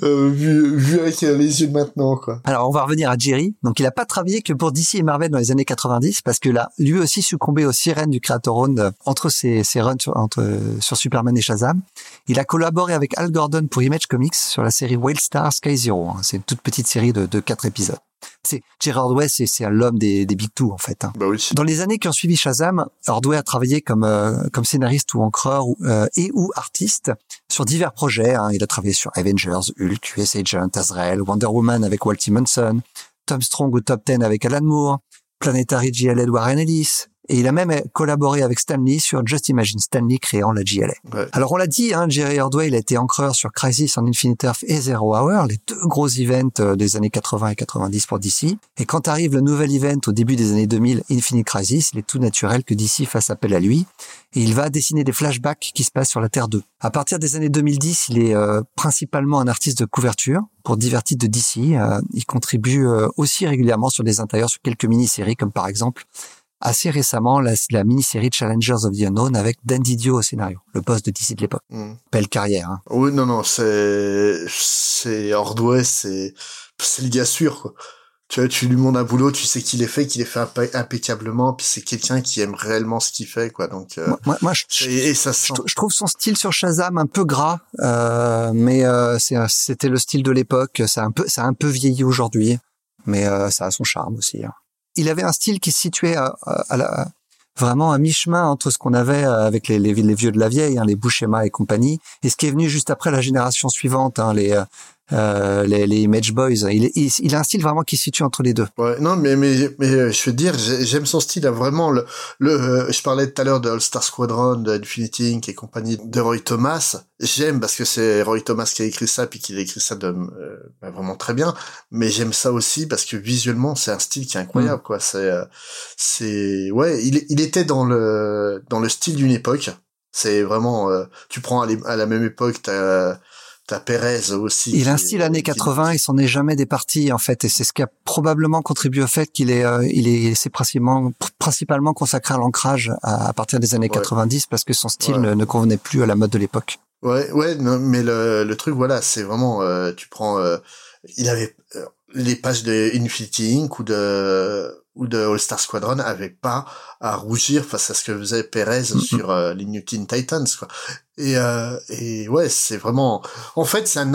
Euh, vu, vu avec les yeux de maintenant quoi. Alors on va revenir à Jerry. Donc il a pas travaillé que pour DC et Marvel dans les années 90 parce que là lui aussi succombé aux sirènes du Creator Own entre ses, ses runs sur, entre, sur Superman et Shazam. Il a collaboré avec Al Gordon pour Image Comics sur la série Star Sky Zero. Hein. C'est une toute petite série de, de quatre épisodes. C'est Gerard Way, c'est l'homme des, des big two en fait. Hein. Bah oui. Dans les années qui ont suivi Shazam, Ordway a travaillé comme euh, comme scénariste ou encreur euh, et ou artiste sur divers projets. Hein. Il a travaillé sur Avengers, Hulk, US Agent, Azrael, Wonder Woman avec Walt Simonson, Tom Strong ou Top Ten avec Alan Moore, Planetary GL Warren Ellis, et il a même collaboré avec Stanley sur Just Imagine Stanley créant la GLA. Alors on l'a dit, hein, Jerry Ordway, il a été encreur sur Crisis on Infinite Earth et Zero Hour, les deux gros events euh, des années 80 et 90 pour DC. Et quand arrive le nouvel event au début des années 2000, Infinite Crisis, il est tout naturel que DC fasse appel à lui. Et il va dessiner des flashbacks qui se passent sur la Terre 2. À partir des années 2010, il est euh, principalement un artiste de couverture pour divers titres de DC. Euh, il contribue aussi régulièrement sur des intérieurs sur quelques mini-séries, comme par exemple assez récemment la, la mini-série Challengers of the Unknown avec Dan Didio au scénario, le boss de DC de l'époque. Mm. Belle carrière. Hein. Oui, non, non, c'est c'est Ordway, c'est c'est le gars sûr quoi. Tu vois, tu lui montres un boulot, tu sais qu'il est fait, qu'il est fait impeccablement, puis c'est quelqu'un qui aime réellement ce qu'il fait, quoi. Donc, euh, moi, moi, je, et, ça je, trouve son style sur Shazam un peu gras, euh, mais euh, c'était le style de l'époque. Ça un peu, ça a un peu vieilli aujourd'hui, mais ça a son charme aussi. Hein il avait un style qui se situait à, la, vraiment à mi-chemin entre ce qu'on avait avec les, les, vieux de la vieille, hein, les Bouchema et compagnie, et ce qui est venu juste après la génération suivante, hein, les euh, les, les, Image Boys. Il, il, il, a un style vraiment qui se situe entre les deux. Ouais, non, mais mais mais euh, je veux dire, j'aime son style. vraiment le le. Euh, je parlais tout à l'heure de All Star Squadron, de Infinity Inc. et compagnie de Roy Thomas. J'aime parce que c'est Roy Thomas qui a écrit ça, puis qu'il a écrit ça de bah, vraiment très bien. Mais j'aime ça aussi parce que visuellement, c'est un style qui est incroyable, mm. quoi. C'est c'est ouais, il il était dans le dans le style d'une époque. C'est vraiment, tu prends à, à, la même époque, t'as T'as Perez aussi. Il a un style années 80, il s'en est jamais départi en fait, et c'est ce qui a probablement contribué au fait qu'il est, euh, il est, c'est principalement, principalement consacré à l'ancrage à, partir des années 90 parce que son style ne, convenait plus à la mode de l'époque. Ouais, ouais, non, mais le, le truc, voilà, c'est vraiment, euh, tu prends, euh, il avait les pages de Infinity Inc. ou de ou de All Star Squadron avaient pas à rougir face à ce que faisait Perez sur les New Teen Titans quoi. Et, euh, et ouais, c'est vraiment. En fait, c'est un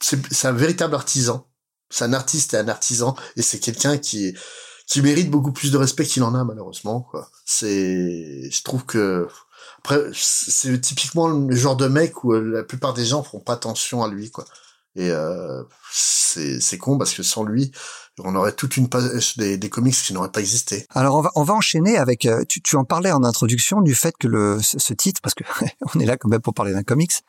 c'est un véritable artisan. C'est un artiste et un artisan, et c'est quelqu'un qui qui mérite beaucoup plus de respect qu'il en a malheureusement. C'est, je trouve que après, c'est typiquement le genre de mec où la plupart des gens font pas attention à lui, quoi. Et euh, c'est c'est con parce que sans lui, on aurait toute une page des, des comics qui n'auraient pas existé. Alors on va on va enchaîner avec euh, tu, tu en parlais en introduction du fait que le ce titre parce que on est là quand même pour parler d'un comics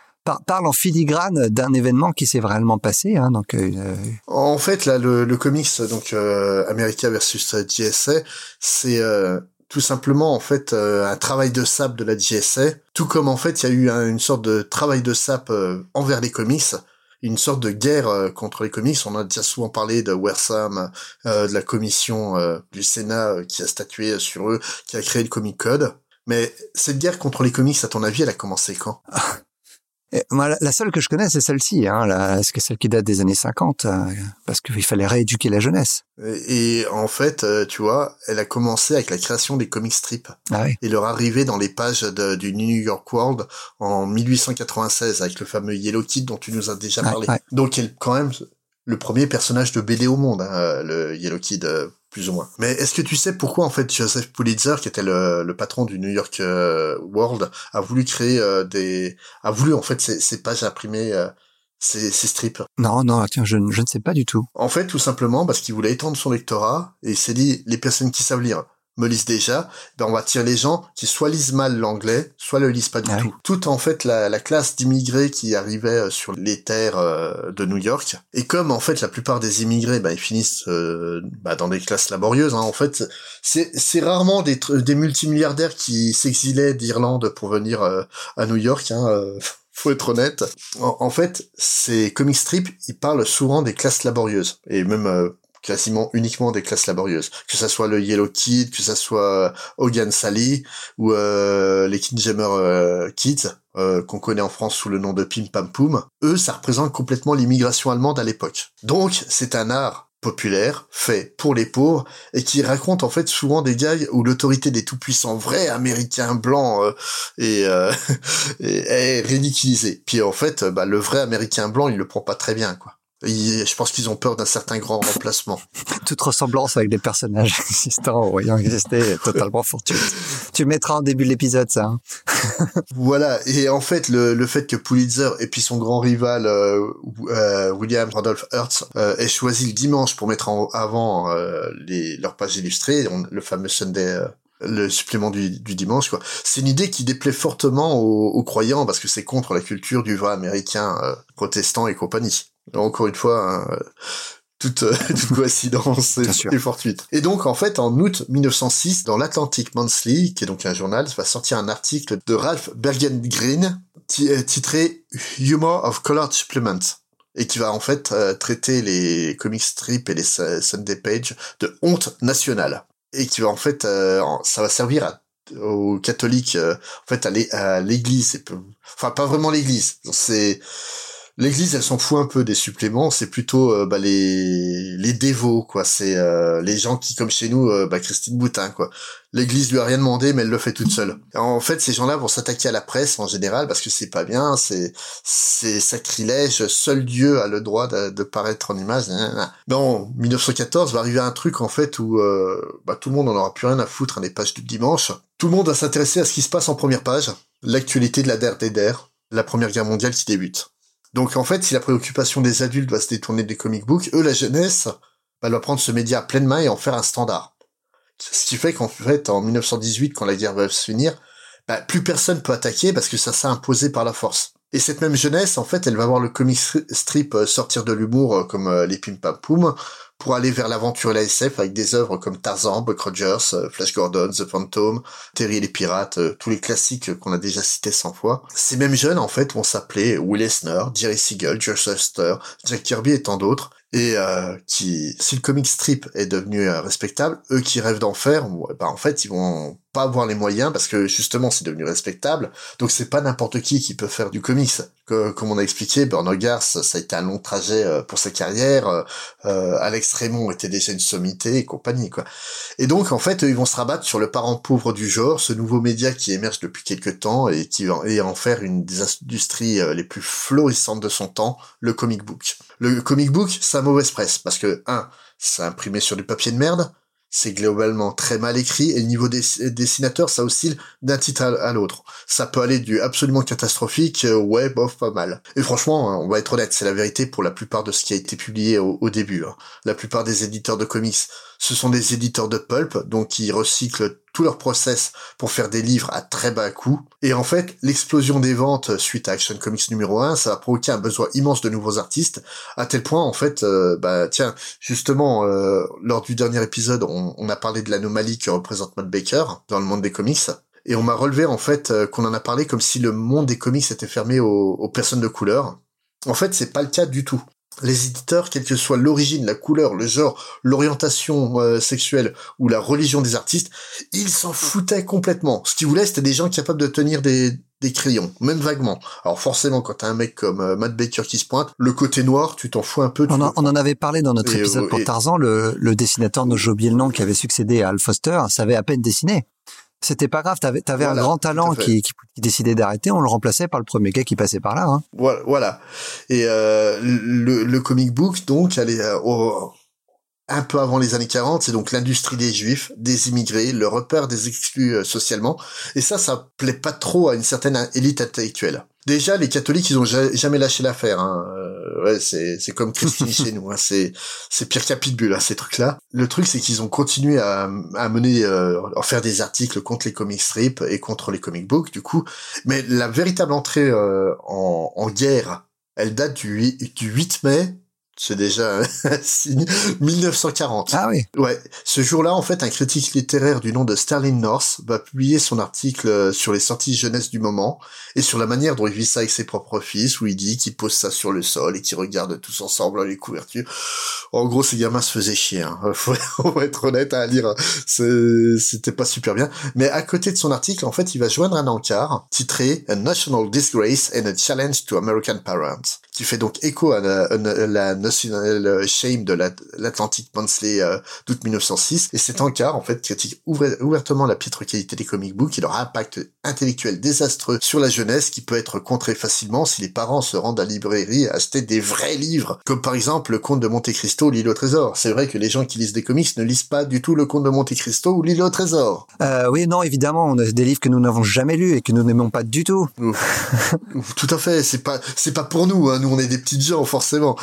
parle en filigrane d'un événement qui s'est vraiment passé. Hein, donc, euh, euh, en fait, là, le, le comics, donc euh, America versus JSA, c'est tout simplement en fait un travail de sap de la JSA. Tout comme en fait, il y a eu une sorte de travail de sap envers les comics une sorte de guerre euh, contre les comics. On a déjà souvent parlé de Wersam, euh, de la commission euh, du Sénat qui a statué sur eux, qui a créé le Comic Code. Mais cette guerre contre les comics, à ton avis, elle a commencé quand? moi, la seule que je connais, c'est celle-ci, hein, la, celle qui date des années 50, euh, parce qu'il fallait rééduquer la jeunesse. Et, en fait, euh, tu vois, elle a commencé avec la création des comic strips ah et leur arrivée dans les pages du New York World en 1896 avec le fameux Yellow Kid dont tu nous as déjà parlé. Donc, elle quand même le premier personnage de BD au monde, hein, le Yellow Kid euh, plus ou moins. Mais est-ce que tu sais pourquoi en fait Joseph Pulitzer, qui était le, patron du New York euh, World, a voulu créer euh, des, a voulu en fait ces, pages imprimées, euh, ces, strips? Non, non, tiens, je, je ne sais pas du tout. En fait, tout simplement parce qu'il voulait étendre son lectorat et il s'est dit les personnes qui savent lire me lisent déjà, ben on va tirer les gens qui soit lisent mal l'anglais, soit le lisent pas du ah tout. Tout en fait la, la classe d'immigrés qui arrivaient euh, sur les terres euh, de New York. Et comme en fait la plupart des immigrés, ben, ils finissent euh, ben, dans des classes laborieuses. Hein, en fait, c'est c'est rarement des des multimilliardaires qui s'exilaient d'Irlande pour venir à New York. Hein, faut être honnête. En, fait, ces comic strips, ils parlent souvent des classes laborieuses et même quasiment uniquement des classes laborieuses. Que ça soit le Yellow Kid, que ça soit Hogan Sally ou euh, les Kingjamer euh, Kids, euh, qu'on connaît en France sous le nom de Pim Pam Poum, eux, ça représente complètement l'immigration allemande à l'époque. Donc, c'est un art populaire, fait pour les pauvres, et qui raconte en fait souvent des gags où l'autorité des tout-puissants vrais américains blancs est, est, ridiculisée. Puis en fait, bah, le vrai américain blanc, il le prend pas très bien, quoi je pense qu'ils ont peur d'un certain grand remplacement. Toute ressemblance avec des personnages existants ou ayant existé est totalement fortuite. Tu le mettras en début de l'épisode, ça. Hein. voilà. Et en fait, le, fait que Pulitzer et puis son grand rival euh, euh, William Randolph Hearst euh, aient choisi le dimanche pour mettre en avant les, leurs pages illustrées, le fameux Sunday le supplément du, dimanche quoi. C'est une idée qui déplaît fortement aux, croyants parce que c'est contre la culture du vrai américain protestant et compagnie. Encore une fois, hein, toute, toute, coïncidence et, fortuite. Et donc, en fait, en août 1906, dans l'Atlantic Monthly, qui est donc un journal, va sortir un article de Ralph Bergen-Green euh, titré Humor of Colored Supplements et qui va en fait euh, traiter les comic strips et les Sunday Page de honte nationale. Et qui va en fait euh, ça va servir aux catholiques en fait à l'église. Enfin pas vraiment l'église. C'est L'église, elle s'en fout un peu des suppléments. C'est plutôt euh, bah, les les dévots, quoi. C'est euh, les gens qui, comme chez nous, euh, bah, Christine Boutin, quoi. L'église lui a rien demandé, mais elle le fait toute seule. En fait, ces gens-là vont s'attaquer à la presse en général parce que c'est pas bien, c'est c'est sacrilège. Seul Dieu a le droit de, paraître en image. En 1914 va arriver un truc en fait où bah, tout le monde en aura plus rien à foutre à des pages du dimanche Tout le monde va s'intéresser à ce qui se passe en première page, l'actualité de la der la Première Guerre mondiale qui débute. Donc en fait, si la préoccupation des adultes va se détourner des comic books, eux, la jeunesse, bah, va prendre ce média à pleine main et en faire un standard. Ce qui fait qu'en fait, en 1918, quand la guerre va se finir, bah, plus personne peut attaquer parce que ça s'est imposé par la force. Et cette même jeunesse, en fait, elle va voir le comic strip euh, sortir de l'humour euh, comme euh, les Pim Pam Poum pour aller vers l'aventure et la SF avec des œuvres comme Tarzan, Buck Rogers, Flash Gordon, The Phantom, Terry et les Pirates, tous les classiques qu'on a déjà cités 100 fois. Ces mêmes jeunes, en fait, vont s'appeler Will Eisner, Jerry Siegel, Josh Huster, Jack Kirby et tant d'autres et euh, qui, si le comic strip est devenu euh, respectable, eux qui rêvent d'en faire, bah en fait ils vont pas avoir les moyens parce que justement c'est devenu respectable. Donc c'est pas n'importe qui qui peut faire du comics. Comme on a expliqué, Bernard Gars, ça a été un long trajet euh, pour sa carrière. Euh, Alex Raymond était déjà une sommité et compagnie quoi. Et donc en fait ils vont se rabattre sur le parent pauvre du genre, ce nouveau média qui émerge depuis quelques temps et qui va en faire une des industries les plus florissantes de son temps, le comic book. Le comic book, c'est mauvaise presse parce que un, c'est imprimé sur du papier de merde, c'est globalement très mal écrit et le niveau des dessinateurs ça oscille d'un titre à, l'autre. Ça peut aller du absolument catastrophique, euh, ouais, bof, pas mal. Et franchement, hein, on va être honnête, c'est la vérité pour la plupart de ce qui a été publié au, début. Hein. La plupart des éditeurs de comics, ce sont des éditeurs de pulp, donc qui recyclent tout leur process pour faire des livres à très bas coût. Et en fait, l'explosion des ventes suite à Action Comics numéro 1, ça va provoquer un besoin immense de nouveaux artistes, à tel point, en fait, euh, bah tiens, justement, euh, lors du dernier épisode, on, a parlé de l'anomalie que représente Matt Baker dans le monde des comics. Et on m'a relevé, en fait, euh, qu'on en a parlé comme si le monde des comics était fermé aux, aux personnes de couleur. En fait, c'est pas le cas du tout les éditeurs, quelle que soit l'origine, la couleur, le genre, l'orientation euh, sexuelle ou la religion des artistes, ils s'en foutaient complètement. Ce qu'ils voulaient, c'était des gens capables de tenir des, des crayons, même vaguement. Alors forcément, quand t'as un mec comme euh, Matt Baker qui se pointe, le côté noir, tu t'en fous un peu. On, en, avait parlé dans notre épisode pour Tarzan, le, le dessinateur Nojo Bielnan qui avait succédé à Al Foster savait à peine dessiner c'était pas grave. T'avais, avais un grand talent qui, qui, décidait d'arrêter. On le remplaçait par le premier gars qui passait par là. Hein. Voilà, Et euh, le, le, comic book, donc, allait euh, un peu avant les années 40, c'est donc l'industrie des juifs, des immigrés, le repère des exclus euh, socialement. Et ça, ça plaît pas trop à une certaine élite intellectuelle. Déjà, les catholiques, ils ont jamais lâché l'affaire. Hein. Euh, ouais, c'est c'est comme Christine chez nous. Hein. C'est c'est pire pitbull, hein, ces trucs-là. Le truc, c'est qu'ils ont continué à, à mener, euh, à faire des articles contre les comic strips et contre les comic books, du coup. Mais la véritable entrée euh, en, en guerre, elle date du, du 8 mai c'est déjà un signe. 1940. Ah oui. Ouais. Ce jour-là, en fait, un critique littéraire du nom de Sterling North va publier son article euh, sur les sorties jeunesse du moment et sur la manière dont il vit ça avec ses propres fils, où il dit qu'il pose ça sur le sol et qu'ils regardent tous ensemble les couvertures. En gros, ces gamins se faisaient chier. Hein. Faut, être honnête à lire. C'était pas super bien. Mais à côté de son article, en fait, il va joindre un encart titré A National Disgrace and a Challenge to American Parents, qui fait donc écho à la National Shame de l'Atlantic Monthly euh, d'août 1906, et cet encart, en fait, critique ouvertement la piètre qualité des comic books et leur impact intellectuel désastreux sur la jeunesse qui peut être contré facilement si les parents se rendent à la librairie et acheter des vrais livres, comme par exemple le Comte de Monte Cristo ou l'île au trésor. C'est vrai que les gens qui lisent des comics ne lisent pas du tout le Comte de Monte Cristo ou l'île au trésor. Euh, oui, non, évidemment, on a des livres que nous n'avons jamais lus et que nous n'aimons pas du tout. tout à fait, c'est pas, c'est pas pour nous, hein. Nous on est des petites gens, forcément.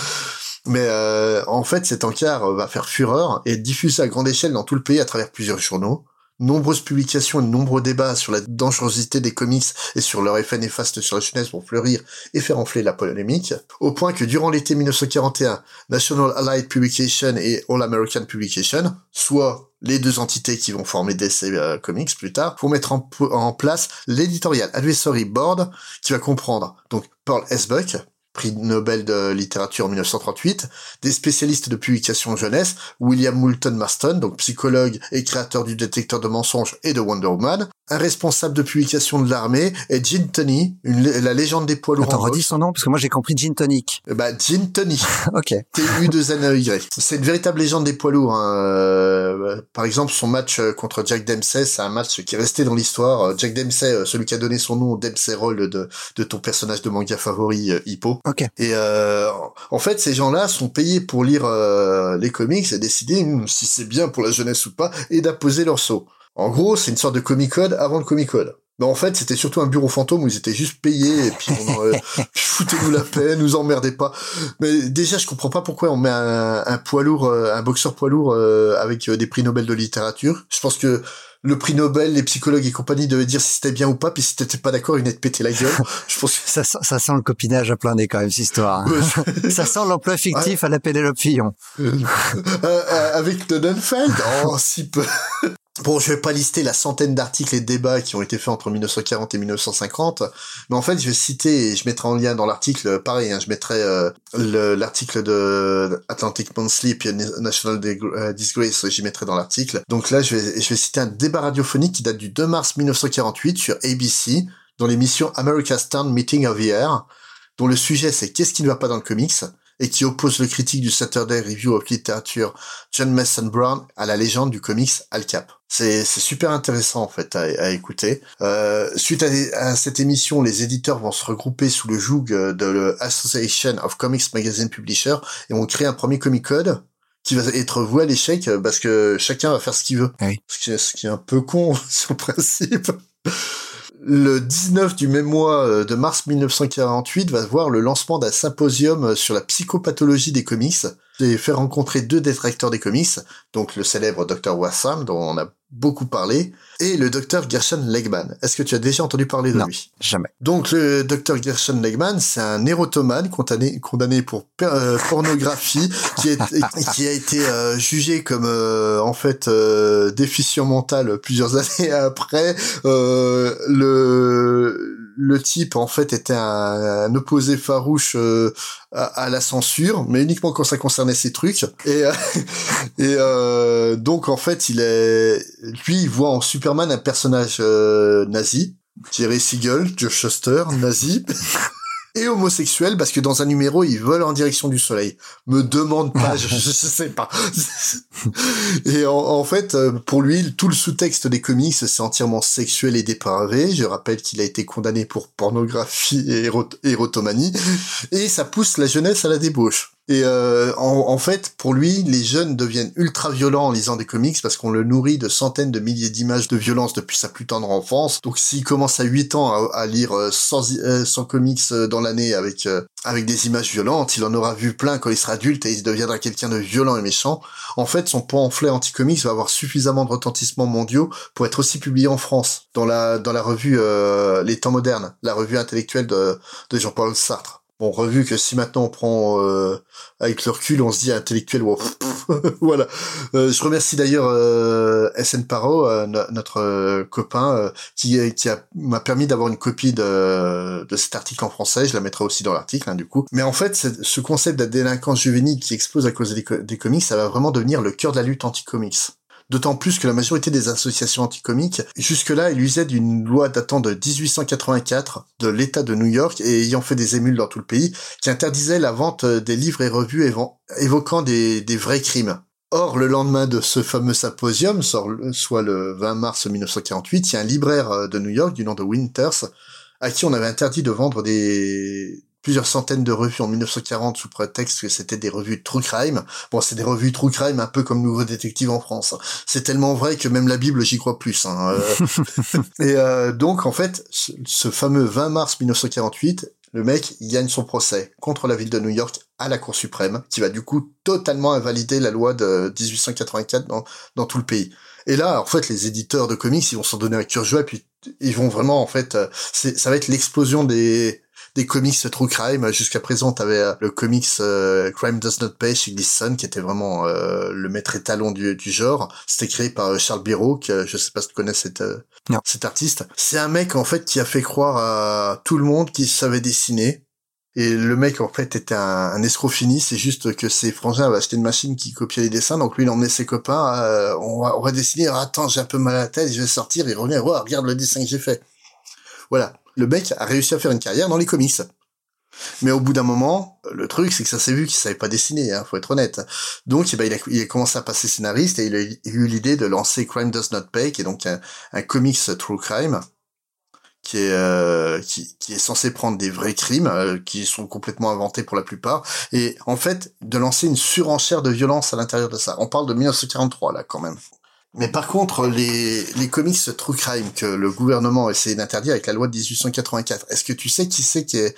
Mais euh, en fait, cet encart va faire fureur et diffuser à grande échelle dans tout le pays à travers plusieurs journaux. Nombreuses publications et nombreux débats sur la dangerosité des comics et sur leur effet néfaste sur la jeunesse pour fleurir et faire enfler la polémique, au point que durant l'été 1941, National Allied Publication et All American Publication, soit les deux entités qui vont former DC euh, Comics plus tard, vont mettre en, en place l'éditorial Advisory Board qui va comprendre donc Paul S. Buck, prix Nobel de littérature en 1938, des spécialistes de publication jeunesse, William Moulton Marston, donc psychologue et créateur du détecteur de mensonges et de Wonder Woman, un responsable de publication de l'armée et Gin Tony, la légende des poids lourds. Attends, redis son nom parce que moi j'ai compris Gin Tonic. Euh, bah Gin Tony. ok. T-U 2 N Y. C'est une véritable légende des poids lourds. Hein. Euh, par exemple, son match euh, contre Jack Dempsey, c'est un match qui est resté dans l'histoire. Jack Dempsey, celui qui a donné son nom au Dempsey Roll de, de ton personnage de manga favori, Hippo. Ok. Et en fait, ces gens-là sont payés pour lire les comics et décider hmm, si c'est bien pour la jeunesse ou pas et d'apposer leur saut. En gros, c'est une sorte de Comic Code avant le Comic Code. Mais en fait, c'était surtout un bureau fantôme où ils étaient juste payés et puis euh, foutez-nous la paix, nous emmerdez pas. Mais déjà, je comprends pas pourquoi on met un, un poids lourd, euh, un boxeur poids lourd euh, avec des prix Nobel de littérature. Je pense que le prix Nobel, les psychologues et compagnie devaient dire si c'était bien ou pas, puis si t'étais pas d'accord, ils venaient te péter la gueule. Je pense que... ça, sent, ça sent le copinage à plein nez quand même, cette histoire. Hein. ça sent l'emploi fictif à la Pénélope Fillon. euh, avec Donenfeld? Oh, si peu Bon, je vais pas lister la centaine d'articles et de débats qui ont été faits entre 1940 et 1950, mais en fait, je vais citer et je mettrai en lien dans l'article, pareil, hein, je mettrai euh, l'article de Atlantic Monthly puis National euh, Disgrace, j'y mettrai dans l'article. Donc là, je vais, je vais citer un débat radiophonique qui date du 2 mars 1948 sur ABC, dans l'émission America's Town Meeting of the Year, dont le sujet c'est qu'est-ce qui ne va pas dans le comics? Et qui oppose le critique du Saturday Review of Literature John Mason Brown à la légende du comics Al Cap. C'est super intéressant en fait à, écouter. Euh, suite à, cette émission, les éditeurs vont se regrouper sous le joug de l'Association of Comics Magazine Publishers et vont créer un premier comic code qui va être voué à l'échec parce que chacun va faire ce qu'il veut. Ce, qui est, ce qui est un peu con sur principe le 19 du même mois euh, de mars 1948 va voir le lancement d'un symposium sur la psychopathologie des comics et faire rencontrer deux détracteurs des comics, donc le célèbre Dr. Wassam, dont on a beaucoup parlé, et le Dr. Gershon Legman. Est-ce que tu as déjà entendu parler de non, lui? jamais. Donc le Dr. Gershon Legman, c'est un érotomane condamné, condamné pour euh, pornographie, qui, est, qui a été euh, jugé comme euh, en fait déficient mental plusieurs années après. le le type en fait était un, opposé farouche euh, à, la censure, mais uniquement quand ça concernait ces trucs. Et, euh, et euh, donc en fait, il est, lui, il voit en Superman un personnage nazi, Thierry Siegel, Joe Shuster, nazi et homosexuel parce que dans un numéro ils volent en direction du soleil. Me demande pas, je, je sais pas. et en, fait, euh, pour lui, tout le sous-texte des comics c'est entièrement sexuel et dépravé. Je rappelle qu'il a été condamné pour pornographie et érotomanie et ça pousse la jeunesse à la débauche. Et euh, en, fait, pour lui, les jeunes deviennent ultra violents en lisant des comics parce qu'on le nourrit de centaines de milliers d'images de violence depuis sa plus tendre enfance. Donc s'il commence à 8 ans à, lire 100, euh, euh, comics dans l'année avec avec des images violentes, il en aura vu plein quand il sera adulte et il deviendra quelqu'un de violent et méchant. En fait, son pamphlet anti-comics va avoir suffisamment de retentissements mondiaux pour être aussi publié en France dans la dans la revue Les Temps modernes, la revue intellectuelle de, de Jean-Paul Sartre. Bon, revu que si maintenant on prend euh, avec le recul, on se dit intellectuel, voilà. Euh, je remercie d'ailleurs euh, SN Paro, euh, notre copain, qui, qui m'a permis d'avoir une copie de, de cet article en français. Je la mettrai aussi dans l'article, hein, du coup. Mais en fait, ce concept de la délinquance juvénile qui explose à cause des, des comics, ça va vraiment devenir le cœur de la lutte anti-comics. D'autant plus que la majorité des associations anticomiques, jusque-là, elles usaient d'une loi datant de 1884 de l'État de New York et ayant fait des émules dans tout le pays, qui interdisait la vente des livres et revues évoquant des, des vrais crimes. Or, le lendemain de ce fameux symposium, soit le 20 mars 1948, il y a un libraire de New York du nom de Winters à qui on avait interdit de vendre des, plusieurs centaines de revues en 1940 sous prétexte que c'était des revues true crime. Bon, c'est des revues true crime un peu comme Nouveau Détective en France. C'est tellement vrai que même la Bible, j'y crois plus. Hein. Euh. et euh, donc, en fait, ce, fameux 20 mars 1948, le mec, il gagne son procès contre la ville de New York à la Cour suprême, qui va du coup totalement invalider la loi de 1884 dans, dans tout le pays. Et là, en fait, les éditeurs de comics, ils vont s'en donner un cœur joie, puis ils vont vraiment, en fait, euh, ça va être l'explosion des des comics true crime. Jusqu'à présent, t'avais euh, le comics euh, Crime Does Not Pay chez Gleason, qui était vraiment euh, le maître étalon du, du genre. C'était créé par Charles Biro, que je sais pas si tu connais cet, cet artiste. C'est un mec, en fait, qui a fait croire à tout le monde qu'il savait dessiner. Et le mec, en fait, était un, un escroc fini. C'est juste que ses frangins avaient acheté une machine qui copiait les dessins. Donc lui, il emmenait ses copains. on, va, on va dessiner. attends, j'ai un peu mal à la tête. Je vais sortir. Il revient. Oh, regarde le dessin que j'ai fait. Voilà le mec a réussi à faire une carrière dans les comics. Mais au bout d'un moment, le truc, c'est que ça s'est vu qu'il savait pas dessiner, hein, faut être honnête. Donc, eh ben, il, a, il a commencé à passer scénariste et il a eu l'idée de lancer Crime Does Not Pay, qui est donc un, comics true crime, qui est euh, qui, est censé prendre des vrais crimes euh, qui sont complètement inventés pour la plupart et en fait de lancer une surenchère de violence à l'intérieur de ça. On parle de 1943 là quand même. Mais par contre, les, les comics true crime que le gouvernement a essayé d'interdire avec la loi de 1884, est-ce que tu sais qui c'est qui est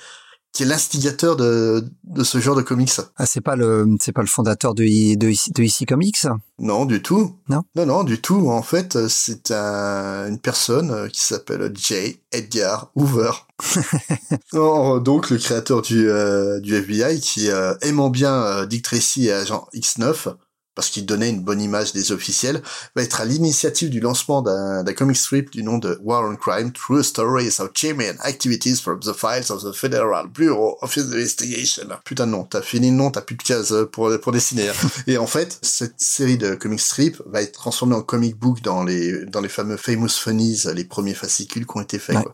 qui est l'instigateur de, de ce genre de comics? Ah, c'est pas le, c'est pas le fondateur de, de, de IC Comics? Non, du tout. Non? Non, non, du tout. En fait, c'est un, une personne qui s'appelle J. Edgar Hoover. donc, le créateur du, euh, du FBI qui, euh, aimant bien euh, Dick Tracy et agent X9, parce qu'il donnait une bonne image des officiels, va être à l'initiative du lancement d'un comic strip du nom de War on Crime, True Stories of Jimmy and Activities from the Files of the Federal Bureau of Investigation. Putain de nom, t'as fini le nom, t'as plus de cases pour, pour dessiner. Hein. Et en fait, cette série de comic strip va être transformée en comic book dans les, dans les fameux Famous Funnies, les premiers fascicules qui ont été faits. Ouais.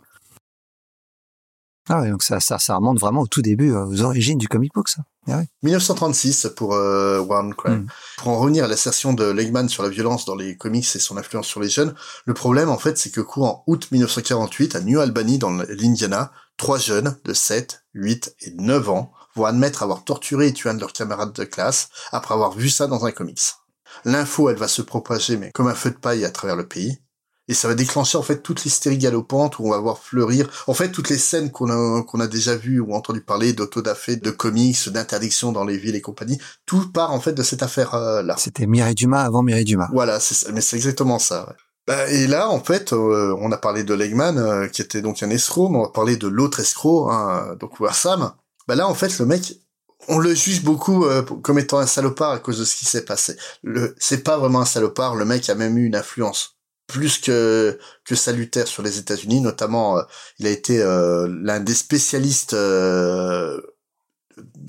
Ah ouais, donc ça, ça, ça remonte vraiment au tout début, euh, aux origines du comic book, ça. Ah ouais. 1936 pour euh, One Crime. Mm. Pour en revenir à l'assertion de Legman sur la violence dans les comics et son influence sur les jeunes, le problème en fait c'est que courant août 1948 à New Albany dans l'Indiana, trois jeunes de 7, 8 et 9 ans vont admettre avoir torturé et tué un de leurs camarades de classe après avoir vu ça dans un comics. L'info, elle va se propager, mais comme un feu de paille à travers le pays et ça va déclencher en fait toute l'hystérie galopante où on va voir fleurir en fait toutes les scènes qu'on a qu'on a déjà vues ou entendu parler d'autodafé, de comics, d'interdiction dans les villes et compagnie. Tout part en fait de cette affaire euh, là. C'était Mireille Dumas avant Mireille Dumas. Voilà, c'est mais c'est exactement ça. Ouais. Bah, et là, en fait, euh, on a parlé de Legman, euh, qui était donc un escroc, mais on va parler de l'autre escroc, hein, donc Warsam. Bah là, en fait, le mec, on le juge beaucoup euh, comme étant un salopard à cause de ce qui s'est passé. Le, c'est pas vraiment un salopard. Le mec a même eu une influence plus que que salutaire sur les États-Unis. Notamment, euh, il a été euh, l'un des spécialistes euh,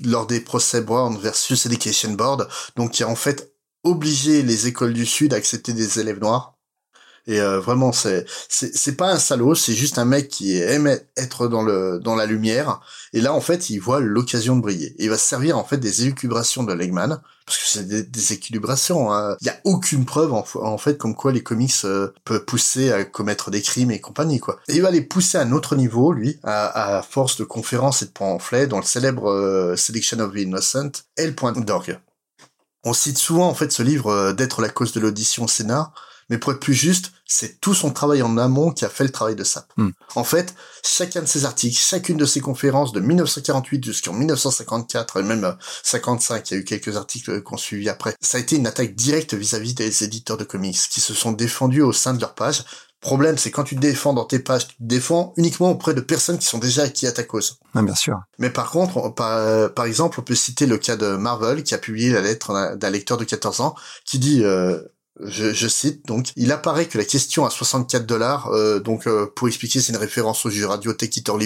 lors des procès Brown versus Education Board, donc qui a en fait obligé les écoles du Sud à accepter des élèves noirs. Et euh, vraiment, c'est c'est pas un salaud, c'est juste un mec qui aime être dans le dans la lumière. Et là, en fait, il voit l'occasion de briller. Et il va se servir en fait des élucubrations de Legman, parce que c'est des, des équilibrations. Hein. Il y a aucune preuve en, fait comme quoi les comics euh, peuvent pousser à commettre des crimes et compagnie quoi. Et il va les pousser à un autre niveau, lui, à, force de conférences et de pamphlets, dans le célèbre euh, Selection of the Innocent le point. On cite souvent en fait ce livre euh, d'être la cause de l'audition au Sénat mais pour être plus juste, c'est tout son travail en amont qui a fait le travail de SAP. Mm. En fait, chacun de ses articles, chacune de ses conférences de 1948 jusqu'en 1954 et même 55, il y a eu quelques articles qu'on suivi après, ça a été une attaque directe vis-à-vis des éditeurs de comics qui se sont défendus au sein de leur page. Problème, c'est quand tu te défends dans tes pages, tu te défends uniquement auprès de personnes qui sont déjà acquis à ta cause. Ah, bien sûr. Mais par contre, on, par, par, exemple, on peut citer le cas de Marvel qui a publié la lettre d'un lecteur de 14 ans qui dit euh, je, je, cite donc, il apparaît que la question à 64 dollars, euh, donc euh, pour expliquer, c'est une référence au jeu radio Take It or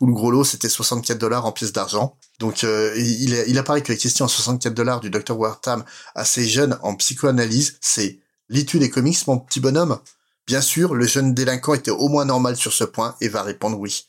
où le gros lot c'était 64 dollars en pièces d'argent. Donc euh, il, il apparaît que la question à 64 dollars du Dr Wartam à ces jeunes en psychoanalyse, c'est lis-tu les comics, mon petit bonhomme? Bien sûr, le jeune délinquant était au moins normal sur ce point et va répondre oui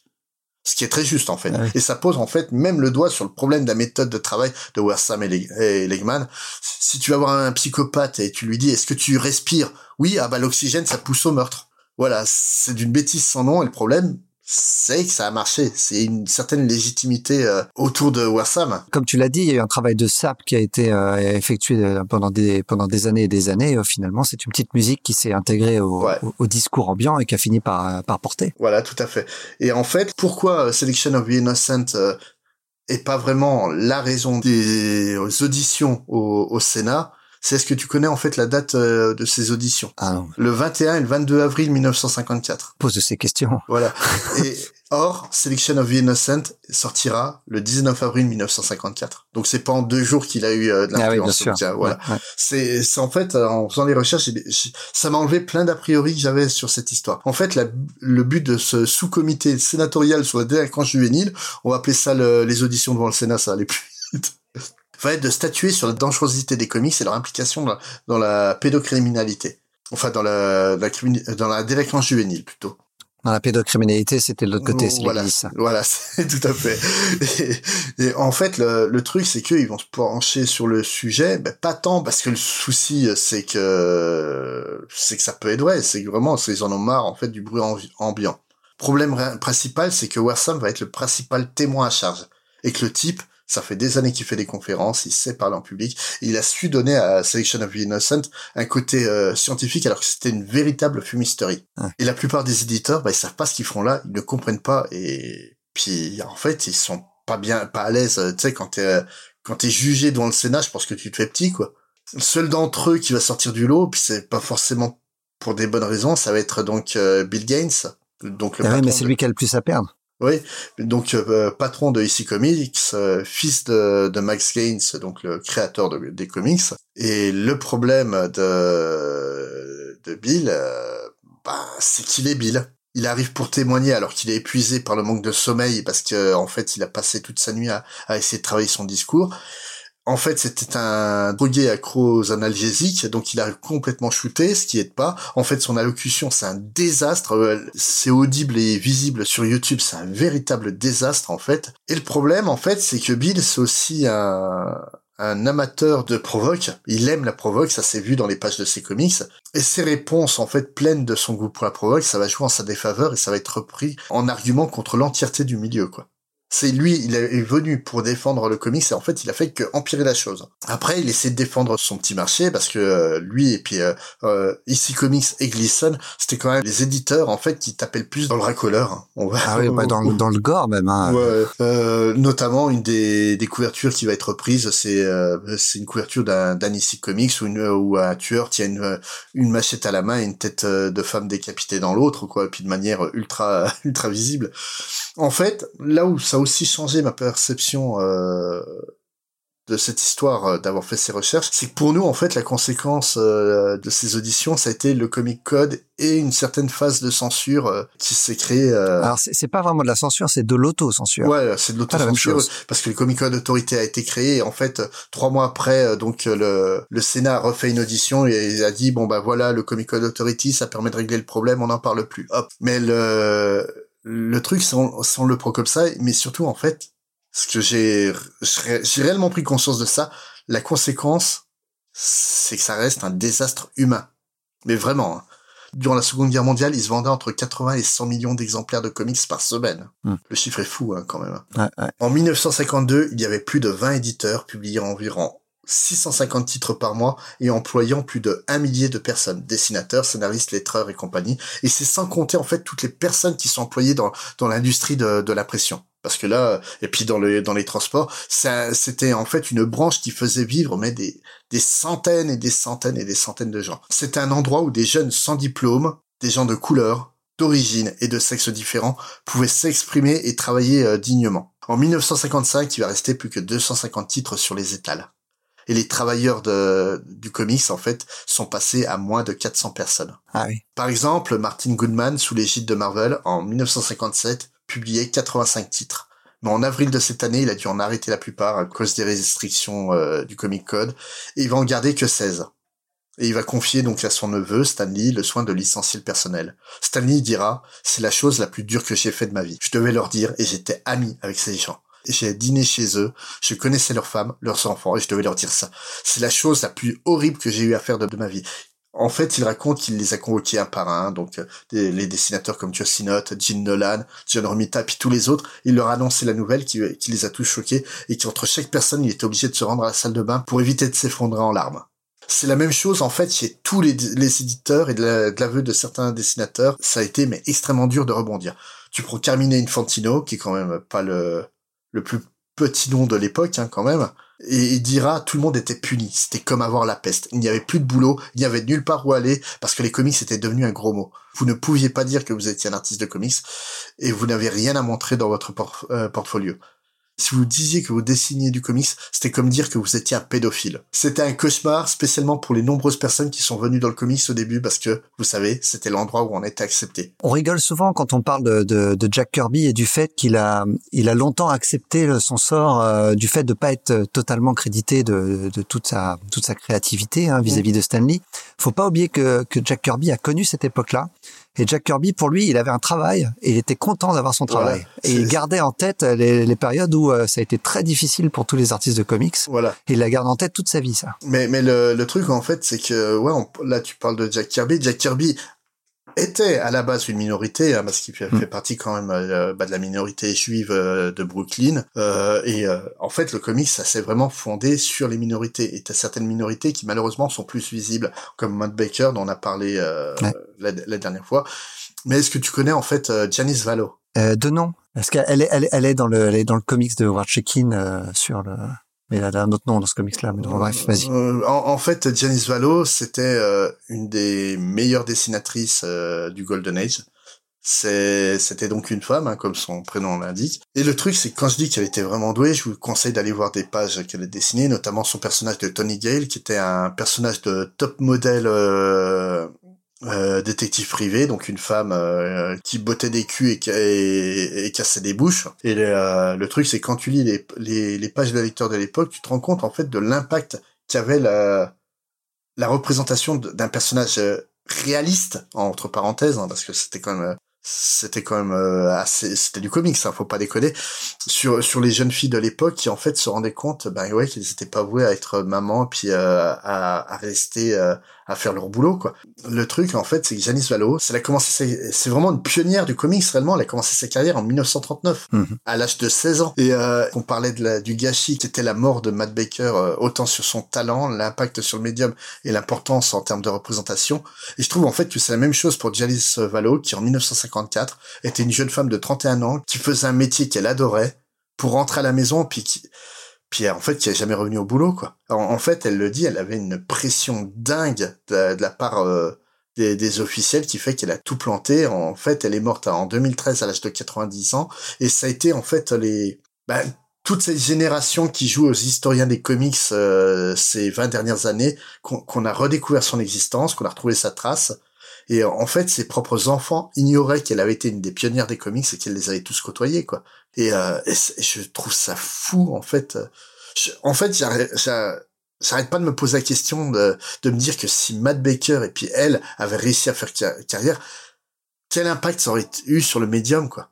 ce qui est très juste en fait. Ouais. Et ça pose en fait même le doigt sur le problème de la méthode de travail de Leg et Legman. Si tu vas voir un psychopathe et tu lui dis est-ce que tu respires? Oui, ah bah l'oxygène ça pousse au meurtre. Voilà, c'est d'une bêtise sans nom et le problème c'est que ça a marché. C'est une certaine légitimité euh, autour de Warsam. Comme tu l'as dit, il y a eu un travail de SAP qui a été euh, effectué euh, pendant des pendant des années et des années. finalement, c'est une petite musique qui s'est intégrée au, ouais. au, au, discours ambiant et qui a fini par par porter. Voilà, tout à fait. Et en fait, pourquoi Selection of the Innocent est pas vraiment la raison des auditions au, au Sénat? C'est est-ce que tu connais en fait la date euh, de ces auditions ah non. Le 21 et le 22 avril 1954. Pose de ces questions. Voilà. Et or, Selection of the Innocent sortira le 19 avril 1954. Donc c'est pas en deux jours qu'il a eu euh, de l'influence. Ah oui, voilà. Ouais, ouais. C'est, c'est en fait en faisant les recherches, ça m'a enlevé plein d'a priori que j'avais sur cette histoire. En fait, la, le but de ce sous-comité sénatorial sur la délinquance juvénile, on va appeler ça le, les auditions devant le Sénat, ça allait plus va être de statuer sur la dangerosité des comics et leur implication dans, dans la pédocriminalité. Enfin, dans la, la, dans la délinquance juvénile, plutôt. Dans la pédocriminalité, c'était de l'autre côté, c'est voilà. Voilà, c'est tout à fait. Et, et en fait, le, le truc, c'est qu'ils vont se pencher sur le sujet, ben, pas tant parce que le souci, c'est que c'est que ça peut être vrai, c'est que vraiment, ils en ont marre en fait du bruit ambiant. Problème principal, c'est que Warsam va être le principal témoin à charge et que le type Ça fait des années qu'il fait des conférences, il sait parler en public. il a su donner à Selection of the Innocent un côté euh, scientifique alors que c'était une véritable fumisterie. Et la plupart des éditeurs, bah, ils savent pas ce qu'ils font là, ils ne comprennent pas. Et puis en fait, ils sont pas bien, pas à l'aise. Tu sais, quand t'es quand t'es jugé devant le Sénat, je pense que tu te fais petit, quoi. Le seul d'entre eux qui va sortir du lot, puis c'est pas forcément pour des bonnes raisons, ça va être donc euh, Bill Gates. Donc le ah mais c'est lui qui a le plus à perdre. Oui, donc euh, patron de IC Comics, euh, fils de, de, Max Gaines, donc le créateur de, des comics. Et le problème de, de Bill, bah, c'est qu'il est Bill. Il arrive pour témoigner alors qu'il est épuisé par le manque de sommeil parce que en fait il a passé toute sa nuit à, à essayer de travailler son discours. En fait, c'était un drogué accro aux analgésiques, donc il a complètement shooté, ce qui est pas. En fait, son allocution, c'est un désastre. Euh, c'est audible et visible sur YouTube, c'est un véritable désastre, en fait. Et le problème, en fait, c'est que Bill, c'est aussi un, un amateur de provoque. Il aime la provoque, ça s'est vu dans les pages de ses comics. Et ses réponses, en fait, pleines de son goût pour la provoque, ça va jouer en sa défaveur et ça va être repris en argument contre l'entièreté du milieu, quoi c'est lui, il est venu pour défendre le comics et en fait il a fait que empirer la chose. Après il essaie de défendre son petit marché parce que euh, lui et puis euh, euh ici Comics et Gleason c'était quand même les éditeurs en fait qui tapaient le plus dans le racoleur. Hein. On va, ah oui, dans, dans, le gore même. Hein. Ouais, euh, notamment une des, des couvertures qui va être reprise, c'est euh, c'est une couverture d'un d'un ici Comics où, une, où un tueur tient une, une machette à la main et une tête de femme décapitée dans l'autre quoi, et puis de manière ultra ultra visible. En fait là où ça aussi changé ma perception euh, de cette histoire euh, d'avoir fait ces recherches, c'est que pour nous en fait la conséquence euh, de ces auditions ça a été le comic code et une certaine phase de censure qui s'est créée. Alors c'est pas vraiment de la censure, c'est de l'auto-censure. Ouais, c'est de l'auto-censure parce que le comic code autorité a été créé et en fait trois mois après donc le, le Sénat a refait une audition et a dit bon bah voilà le comic code authority ça permet de régler le problème on n'en parle plus. Hop. Mais le le truc, sans, sans le pro comme ça, mais surtout, en fait, ce que j'ai, j'ai réellement pris conscience de ça, la conséquence, c'est que ça reste un désastre humain. Mais vraiment, hein. Durant la Seconde Guerre mondiale, ils se vendaient entre 80 et 100 millions d'exemplaires de comics par semaine. Hmm. Le chiffre est fou, hein, quand même. En 1952, il y avait plus de 20 éditeurs publiant environ 650 titres par mois et employant plus de 1 millier de personnes, dessinateurs, scénaristes, lettreurs et compagnie. Et c'est sans compter en fait toutes les personnes qui sont employées dans, dans l'industrie de, de la pression. Parce que là, et puis dans, le, dans les transports, c'était en fait une branche qui faisait vivre mais des, des centaines et des centaines et des centaines de gens. C'était un endroit où des jeunes sans diplôme, des gens de couleur, d'origine et de sexe différents pouvaient s'exprimer et travailler euh, dignement. En 1955, il va rester plus que 250 titres sur les étals et les travailleurs de, du comics en fait sont passés à moins de 400 personnes. Ah oui. Par exemple, Martin Goodman sous l'égide de Marvel en 1957 publiait 85 titres. Mais en avril de cette année, il a dû en arrêter la plupart à cause des restrictions euh, du Comic Code et il va en garder que 16. Et il va confier donc à son neveu, Stanley, le soin de licencier le personnel. Stanley dira, c'est la chose la plus dure que j'ai faite de ma vie. Je devais leur dire et j'étais ami avec ces gens j'ai dîné chez eux, je connaissais leurs femmes, leurs enfants, et je devais leur dire ça. C'est la chose la plus horrible que j'ai eu à faire de, ma vie. En fait, il raconte qu'il les a convoqués un par un, donc euh, les dessinateurs comme Sinnott, Gene Nolan, John Romita, puis tous les autres. Il leur a annoncé la nouvelle qui, qui les a tous choqués et qu'entre chaque personne, il était obligé de se rendre à la salle de bain pour éviter de s'effondrer en larmes. C'est la même chose en fait chez tous les, les éditeurs et de l'aveu de, de certains dessinateurs. Ça a été mais extrêmement dur de rebondir. Tu prends Carmine Infantino, qui est quand même pas le le plus petit nom de l'époque hein, quand même, et il dira tout le monde était puni, c'était comme avoir la peste. Il n'y avait plus de boulot, il n'y avait nulle part où aller parce que les comics étaient devenus un gros mot. Vous ne pouviez pas dire que vous étiez un artiste de comics et vous n'avez rien à montrer dans votre euh, portfolio. Si vous disiez que vous dessiniez du comics, c'était comme dire que vous étiez un pédophile. C'était un cauchemar spécialement pour les nombreuses personnes qui sont venues dans le comics au début parce que, vous savez, c'était l'endroit où on était accepté. On rigole souvent quand on parle de, de, de Jack Kirby et du fait qu'il a, il a longtemps accepté son sort euh, du fait de pas être totalement crédité de, de toute sa, toute sa créativité hein, vis-à-vis -vis de Stanley. Faut pas oublier que, que Jack Kirby a connu cette époque-là et Jack Kirby, pour lui, il avait un travail et il était content d'avoir son travail. et il gardait en tête les, les périodes où euh, ça a été très difficile pour tous les artistes de comics. Voilà. Et il la garde en tête toute sa vie, ça. Mais, mais le, le truc, en fait, c'est que, ouais, là, tu parles de Jack Kirby. Jack Kirby était à la base une minorité, hein, parce qu'il fait, Mm. fait partie quand même euh, bah, de la minorité juive euh, de Brooklyn. Euh, et euh, en fait, le comics, ça s'est vraiment fondé sur les minorités. Et t'as certaines minorités qui malheureusement sont plus visibles, comme Matt Baker, dont on a parlé euh, Ouais. la, la dernière fois. Mais est-ce que tu connais en fait Janice Valo Euh, de nom. Parce qu'elle est, elle est, elle est dans le, elle est dans le comics de euh, sur le. Mais elle a un autre nom dans ce comics-là. Mais bon, bref, vas-y. Euh, en, fait, Janice Valo, c'était euh, une des meilleures dessinatrices euh, du Golden Age. C'était donc une femme, hein, comme son prénom l'indique. Et le truc, c'est que quand je dis qu'elle était vraiment douée, je vous conseille d'aller voir des pages qu'elle a dessinées, notamment son personnage de Tony Gale, qui était un personnage de top modèle euh, détective privé, donc une femme euh, qui bottait des culs et, et, et cassait des bouches. Et le, le truc, c'est quand tu lis les, les, les pages de lecteur de l'époque, tu te rends compte en fait de l'impact qu'avait la, la représentation d'un personnage euh, réaliste entre parenthèses, hein, parce que c'était quand même euh, c'était quand même euh, assez c'était du comics hein, faut pas déconner sur sur les jeunes filles de l'époque qui en fait se rendaient compte ben ouais qu'elles étaient pas vouées à être maman puis euh, à, à rester euh, à faire leur boulot quoi. Le truc en fait c'est que Janice Valo c'est elle a commencé c'est vraiment une pionnière du comics réellement. Elle a commencé sa carrière en 1939 Mhm. à l'âge de 16 ans. Et euh, on parlait de la, du gâchis qui était la mort de Matt Baker euh, autant sur son talent l'impact sur le médium et l'importance en termes de représentation. Et je trouve en fait que c'est la même chose pour Janice Valo qui en 1954 était une jeune femme de 31 ans qui faisait un métier qu'elle adorait pour rentrer à la maison puis qui puis en fait qui est jamais revenue au boulot quoi. En, fait, elle le dit, elle avait une pression dingue de, la part euh, des, officiels qui fait qu'elle a tout planté. En fait, elle est morte en 2013 à l'âge de 90 ans et ça a été en fait les bah, toute cette génération qui joue aux historiens des comics euh, ces 20 dernières années qu'on a redécouvert son existence, qu'on a retrouvé sa trace et en fait, ses propres enfants ignoraient qu'elle avait été une des pionnières des comics et qu'elle les avait tous côtoyés, quoi. Et, euh, je trouve ça fou, en fait. Je- en fait, j'a- j'arrête pas de me poser la question de, de me dire que si Matt Baker et puis elle avaient réussi à faire ca- carrière, quel impact ça aurait eu sur le médium, quoi.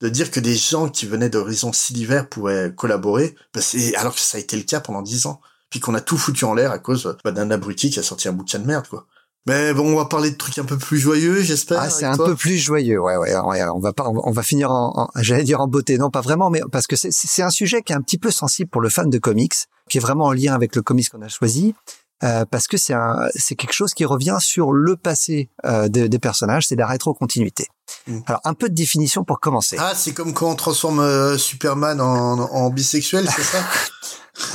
De dire que des gens qui venaient d'horizons si divers pouvaient collaborer, bah, alors que ça a été le cas pendant dix ans. Puis qu'on a tout foutu en l'air à cause bah, d'un abruti qui a sorti un bouquin de merde, quoi. Mais bon, on va parler de trucs un peu plus joyeux, j'espère. Ah, c'est un toi. peu plus joyeux, ouais, ouais, ouais. On va pas, on va- finir en, en- j'allais dire en beauté, non, pas vraiment, mais parce que c'est- c'est un sujet qui est un petit peu sensible pour le fan de comics, qui est vraiment en lien avec le comics qu'on a choisi, euh, parce que c'est un, c'est quelque chose qui revient sur le passé euh, des, des personnages, c'est la rétrocontinuité. Mm. Alors, un peu de définition pour commencer. Ah, c'est comme quand on transforme euh, Superman en, en bisexuel, c'est ça?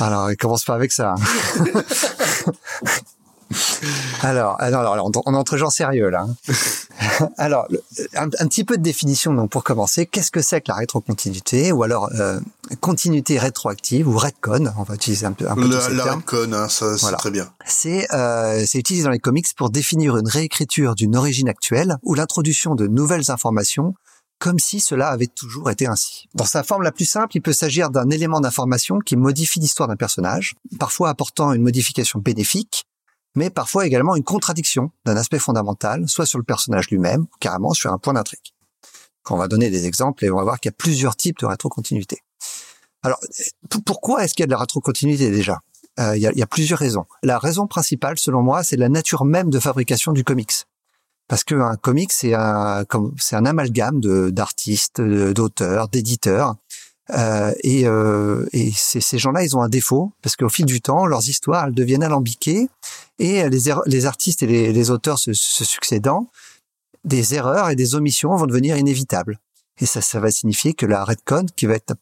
Alors, commence pas avec ça. hein. alors, alors, alors, on, entre gens sérieux là. hein. alors, le- un, un petit peu de définition donc pour commencer. Qu'est-ce que c'est que la rétrocontinuité ou alors euh, continuité rétroactive ou retcon On va utiliser un peu, un peu tous Le, ces La termes. retcon, hein, ça, c'est Voilà. très bien. C'est euh, c'est utilisé dans les comics pour définir une réécriture d'une origine actuelle ou l'introduction de nouvelles informations comme si cela avait toujours été ainsi. Dans sa forme la plus simple, il peut s'agir d'un élément d'information qui modifie l'histoire d'un personnage, parfois apportant une modification bénéfique, mais parfois également une contradiction d'un aspect fondamental, soit sur le personnage lui-même, carrément sur un point d'intrigue. On va donner des exemples et on va voir qu'il y a plusieurs types de rétrocontinuité. Alors, pourquoi est-ce qu'il y a de la rétrocontinuité déjà? Euh, Il y, a, plusieurs raisons. La raison principale, selon moi, c'est la nature même de fabrication du comics. Parce qu'un comics, c'est un, c'est un amalgame d'artistes, d'auteurs, d'éditeurs. Euh, et euh, et ces, gens-là, ils ont un défaut, parce qu'au fil du temps, leurs histoires, elles deviennent alambiquées, et les, erreurs- les artistes et les, les auteurs se, se succédant, des erreurs et des omissions vont devenir inévitables. Et ça, ça va signifier que la retcon, qui va être,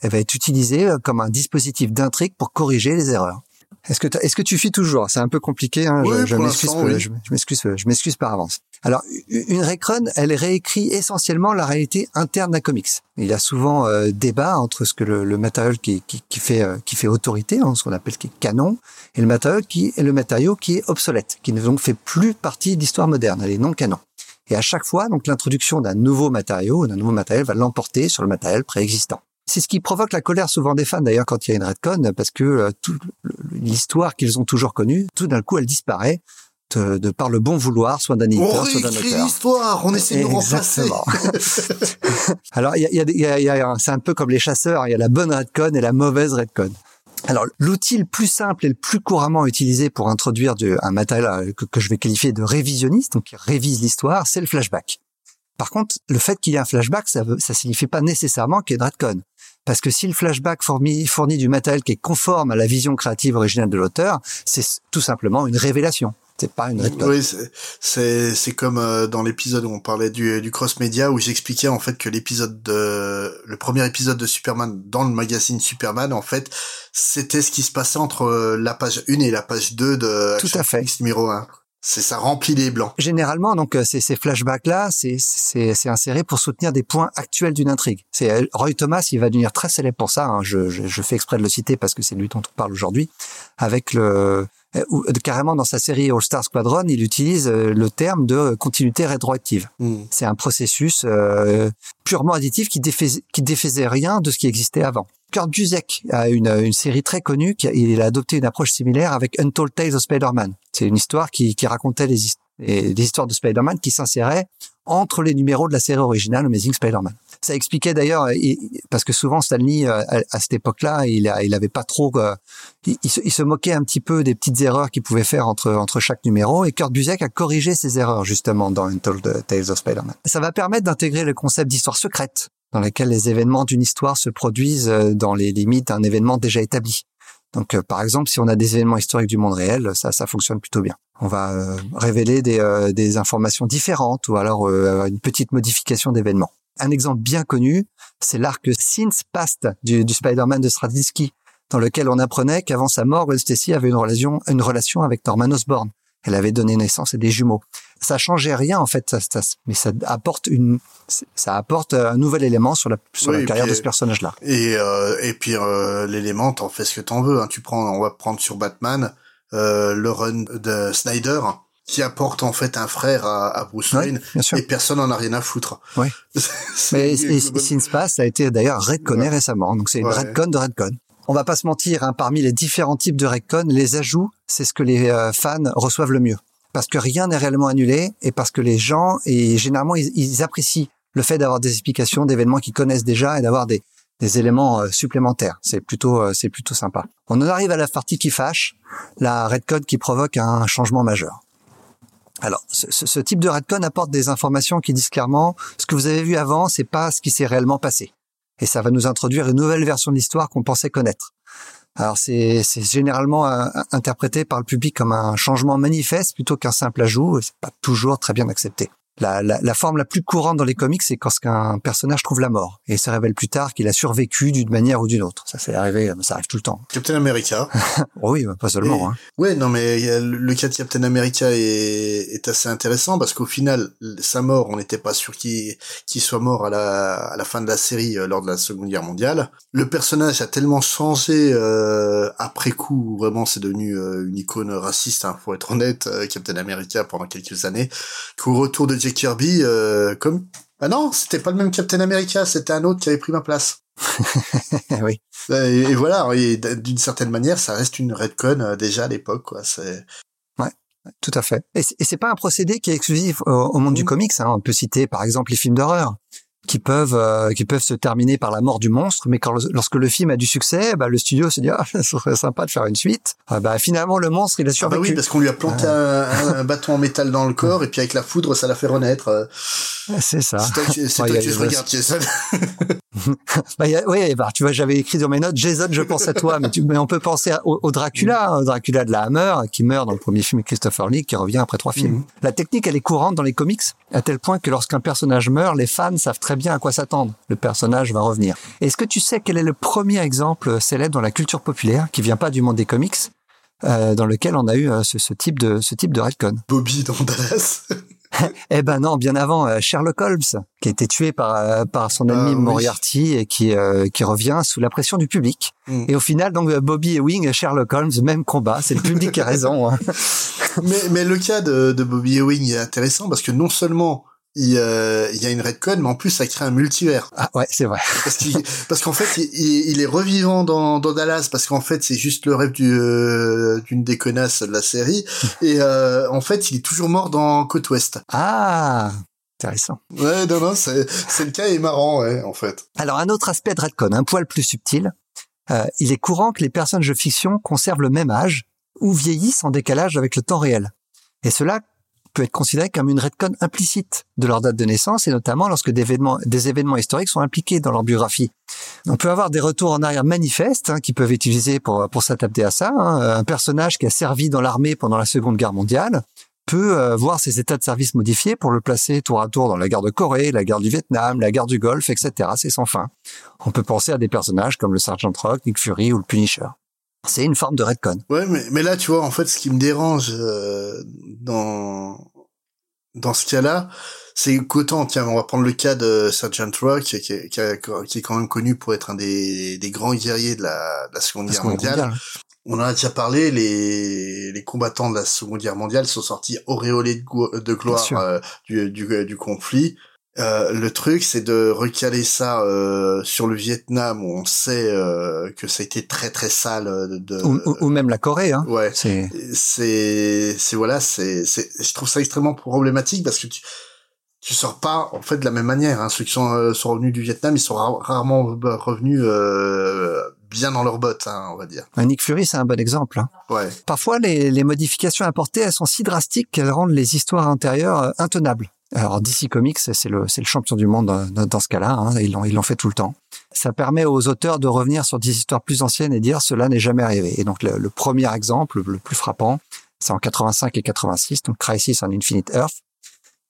elle va être utilisée comme un dispositif d'intrigue pour corriger les erreurs. Est-ce que, est-ce que tu fuis toujours? C'est un peu compliqué. Hein, Oui, je, m'excuse, oui. je, m'excuse, je m'excuse par avance. Alors, une retcon, elle réécrit essentiellement la réalité interne d'un comics. Il y a souvent euh, débat entre ce que le, le matériau qui, qui, qui fait euh, qui fait autorité, hein, ce qu'on appelle qui est canon, et le matériau qui est le matériau qui est obsolète, qui ne donc fait plus partie de l'histoire moderne. Elle est non canon. Et à chaque fois, donc l'introduction d'un nouveau matériau, d'un nouveau matériel va l'emporter sur le matériel préexistant. C'est ce qui provoque la colère souvent des fans d'ailleurs quand il y a une retcon, parce que euh, toute l'histoire qu'ils ont toujours connue, tout d'un coup, elle disparaît de, de par le bon vouloir, soit d'un On éditeur, soit d'un auteur. l'histoire, on essaie de remplacer. Alors, il y a, y a, y a- c'est un peu comme les chasseurs, il y a la bonne redcon et la mauvaise redcon. Alors, l'outil le plus simple et le plus couramment utilisé pour introduire du, un matériel que, que, je vais qualifier de révisionniste, donc qui révise l'histoire, c'est le flashback. Par contre, le fait qu'il y ait un flashback, ça ne signifie pas nécessairement qu'il y ait de retcon. Parce que si le flashback fournit, fournit du matériel qui est conforme à la vision créative originale de l'auteur, c'est tout simplement une révélation. C'est pas une. Oui, c'est c'est comme euh, dans l'épisode où on parlait du, du cross média où j'expliquais en fait que l'épisode de le premier épisode de Superman dans le magazine Superman en fait c'était ce qui se passait entre euh, la page 1 et la page 2 de Tout à fait. numéro 1. C'est ça remplit les blancs. Généralement, donc euh, ces, ces flashbacks-là, c'est c'est c'est inséré pour soutenir des points actuels d'une intrigue. C'est euh, Roy Thomas, il va devenir très célèbre pour ça. Hein. Je, je, je, fais exprès de le citer parce que c'est lui dont on parle aujourd'hui. Avec le ou, carrément dans sa série All Star Squadron, il utilise le terme de continuité rétroactive. Mm. C'est un processus euh, purement additif qui défaisait, qui défaisait rien de ce qui existait avant. Kurt Busiek a une, série très connue, il a adopté une approche similaire avec Untold Tales of Spider-Man. C'est une histoire qui, racontait les, histoires de Spider-Man qui s'inséraient entre les numéros de la série originale Amazing Spider-Man. Ça expliquait d'ailleurs, parce que souvent Stanley, à, à cette époque-là, il, avait pas trop, il, il, se, il, se, moquait un petit peu des petites erreurs qu'il pouvait faire entre entre chaque numéro, et Kurt Busiek a corrigé ces erreurs justement dans Untold Tales of Spider-Man. Ça va permettre d'intégrer le concept d'histoire secrète dans laquelle les événements d'une histoire se produisent dans les limites d'un événement déjà établi. Donc, euh, par exemple, si on a des événements historiques du monde réel, ça, ça fonctionne plutôt bien. On va euh, révéler des, euh, des, informations différentes ou alors une petite modification d'événements. Un exemple bien connu, c'est l'arc Since Past du, du Spider-Man de Straczynski, dans lequel on apprenait qu'avant sa mort, Gwen Stacy avait une relation, une relation avec Norman Osborn. Elle avait donné naissance à des jumeaux. Ça changeait rien en fait, ça, ça, mais ça apporte une, ça apporte un nouvel élément sur la sur oui, la carrière puis, de ce personnage-là. Et euh, et puis euh, l'élément, t'en fais ce que t'en veux. Hein. Tu prends, on va prendre sur Batman euh, le run de Snyder qui apporte en fait un frère à, à Bruce Wayne oui, et personne en a rien à foutre. Oui. mais Pass ça a été d'ailleurs redconné ouais. récemment, donc c'est une ouais. redcon de redcon on va pas se mentir, hein, parmi les différents types de Redcon, les ajouts, c'est ce que les euh, fans reçoivent le mieux. Parce que rien n'est réellement annulé et parce que les gens, et généralement, ils, apprécient le fait d'avoir des explications d'événements qu'ils connaissent déjà et d'avoir des, éléments euh, supplémentaires. C'est plutôt, euh, c'est plutôt sympa. On en arrive à la partie qui fâche, la Redcon qui provoque un changement majeur. Alors, ce, ce type de Redcon apporte des informations qui disent clairement ce que vous avez vu avant, c'est pas ce qui s'est réellement passé et ça va nous introduire une nouvelle version de l'histoire qu'on pensait connaître. Alors c'est généralement euh, interprété par le public comme un changement manifeste plutôt qu'un simple ajout, et c'est pas toujours très bien accepté. La, la, la, forme la plus courante dans les comics, c'est quand un personnage trouve la mort et se révèle plus tard qu'il a survécu d'une manière ou d'une autre. Ça, c'est arrivé, ça arrive tout le temps. Captain America. oui, pas seulement. Et, hein. Ouais, non, mais le cas de Captain America est, est assez intéressant parce qu'au final, sa mort, on n'était pas sûr qu'il qu soit mort à la, à la fin de la série euh, lors de la Seconde Guerre mondiale. Le personnage a tellement changé euh, après coup, vraiment, c'est devenu euh, une icône raciste, hein, faut être honnête, euh, Captain America pendant quelques années, qu'au retour de Jack Kirby, euh, comme ah non, c'était pas le même Captain America, c'était un autre qui avait pris ma place. oui. Et, et voilà, d'une certaine manière, ça reste une redcon euh, déjà à l'époque, quoi. C'est ouais, tout à fait. Et c'est pas un procédé qui est exclusif au, au monde mmh. du comics. Hein. On peut citer par exemple les films d'horreur qui peuvent euh, qui peuvent se terminer par la mort du monstre, mais quand lorsque le film a du succès, bah, le studio se dit ah ça serait sympa de faire une suite. Ah, bah finalement le monstre il a survécu. Ah bah oui parce qu'on lui a planté un, un, bâton en métal dans le corps et puis avec la foudre ça l'a fait renaître. C'est ça. C'est toi, c'est toi que je regarde Jason. bah, a, oui, bah, tu vois, j'avais écrit dans mes notes Jason, je pense à toi, mais, tu, mais on peut penser à, au, au, Dracula, au Dracula de la Hammer, qui meurt dans le premier film de Christopher Lee, qui revient après trois films. Mm. La technique, elle est courante dans les comics, à tel point que lorsqu'un personnage meurt, les fans savent très bien à quoi s'attendre. Le personnage va revenir. Est-ce que tu sais quel est le premier exemple célèbre dans la culture populaire, qui vient pas du monde des comics, euh, dans lequel on a eu euh, ce, ce, type de ce type de retcon? Bobby dans Dallas. eh ben non, bien avant euh, Sherlock Holmes, qui a été tué par euh, par son ennemi ah, oui. Moriarty et qui euh, qui revient sous la pression du public. Mm. Et au final, donc Bobby Ewing, Sherlock Holmes, même combat. C'est le public qui a raison. Hein. mais mais le cas de, de Bobby Ewing est intéressant parce que non seulement il, euh, il y a une redcon, mais en plus ça crée un multivers. Ah ouais, c'est vrai. Parce qu'en fait, il, il, est revivant dans, dans Dallas parce qu'en fait c'est juste le rêve du, euh, d'une des connasses de la série et euh, en fait il est toujours mort dans Côte Ouest. Ah. Intéressant. Ouais, non, non, c'est, c'est le cas est marrant, ouais, en fait. Alors, un autre aspect de Redcon, un poil plus subtil, euh, il est courant que les personnages de fiction conservent le même âge ou vieillissent en décalage avec le temps réel. Et cela peut être considéré comme une redcon implicite de leur date de naissance et notamment lorsque des événements, des événements historiques sont impliqués dans leur biographie. On peut avoir des retours en arrière manifestes hein, qui peuvent être utilisés pour, pour s'adapter à ça. Hein. Un personnage qui a servi dans l'armée pendant la Seconde Guerre mondiale peut euh, voir ses états de service modifiés pour le placer tour à tour dans la guerre de Corée, la guerre du Vietnam, la guerre du Golfe, etc. C'est sans fin. On peut penser à des personnages comme le Sergeant Rock, Nick Fury ou le Punisher. C'est une forme de redcon. Ouais, mais, mais là, tu vois, en fait, ce qui me dérange euh, dans dans ce cas-là, c'est qu'autant, tiens, on va prendre le cas de Sergeant Rock, qui, qui, qui, est quand même connu pour être un des, des grands guerriers de la, de la Seconde Guerre mondiale. On en a déjà parlé, les, les combattants de la Seconde Guerre mondiale sont sortis auréolés de, de gloire euh, du, du, du conflit. Euh, le truc, c'est de recaler ça euh, sur le Vietnam où on sait euh, que ça a été très très sale. De, ou, ou, même la Corée. Hein. Ouais. C'est c'est c'est voilà, c'est c'est je trouve ça extrêmement problématique parce que tu tu sors pas en fait de la même manière. Hein. Ceux qui sont sont revenus du Vietnam, ils sont rarement revenus bien dans leurs bottes, hein, on va dire. Nick Fury, c'est un bon exemple. Hein. Ouais. Parfois, les, les modifications apportées, elles sont si drastiques qu'elles rendent les histoires intérieures intenables. Alors DC Comics, c'est le, le champion du monde dans, dans ce cas-là. Hein, ils l'ont fait tout le temps. Ça permet aux auteurs de revenir sur des histoires plus anciennes et dire cela n'est jamais arrivé. Et donc le, le premier exemple, le plus frappant, c'est en 85 et 86, donc Crisis on Infinite Earth,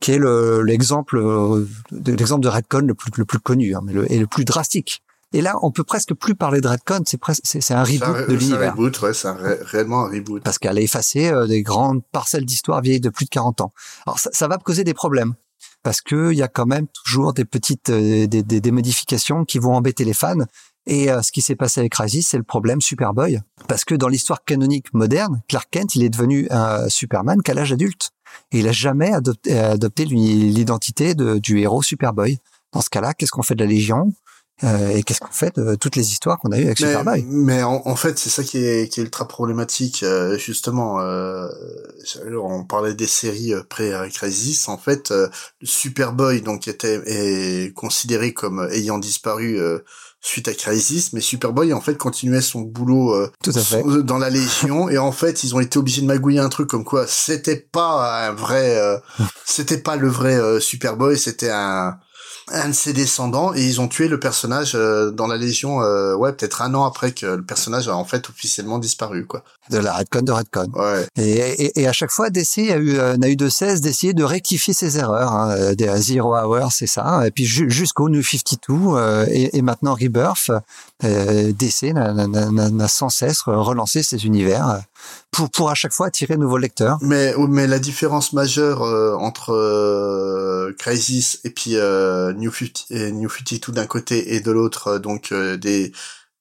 qui est l'exemple le, l'exemple de Redcon le plus le plus connu hein, mais le, et le plus drastique. Et là, on peut presque plus parler de Redcon, c'est presque c'est un reboot de l'univers. C'est un reboot, ouais, c'est réellement un reboot. Parce qu'elle a effacé euh, des grandes parcelles d'histoire vieilles de plus de 40 ans. Alors ça, ça va causer des problèmes parce que il y a quand même toujours des petites euh, des, des, des, modifications qui vont embêter les fans. Et euh, ce qui s'est passé avec Crisis, c'est le problème Superboy, parce que dans l'histoire canonique moderne, Clark Kent, il est devenu un Superman qu'à l'âge adulte, et il a jamais adopté, adopté l'identité du héros Superboy. Dans ce cas-là, qu'est-ce qu'on fait de la Légion? Euh, et qu'est-ce qu'on fait de toutes les histoires qu'on a eues avec mais, Superboy Mais en, en fait, c'est ça qui est, qui est ultra problématique, euh, justement. Euh, on parlait des séries euh, pré-Crisis. En fait, euh, Superboy donc était est considéré comme ayant disparu suite à Crisis, mais Superboy en fait continuait son boulot Tout à fait. dans la Légion et en fait ils ont été obligés de magouiller un truc comme quoi c'était pas un vrai, c'était pas le vrai Superboy, c'était un un de ses descendants et ils ont tué le personnage euh, dans la Légion euh, ouais peut-être un an après que le personnage a en fait officiellement disparu quoi de la Redcon de Redcon ouais. et, et, et à chaque fois DC a eu euh, n'a eu de cesse d'essayer de rectifier ses erreurs hein. des Zero Hour c'est ça et puis jusqu'au New 52 et, et maintenant Rebirth DC n'a sans cesse relancé ses univers pour pour à chaque fois attirer de nouveaux lecteurs. Mais mais la différence majeure entre Crisis et puis New 50 et New 52 d'un côté et de l'autre euh, donc euh, des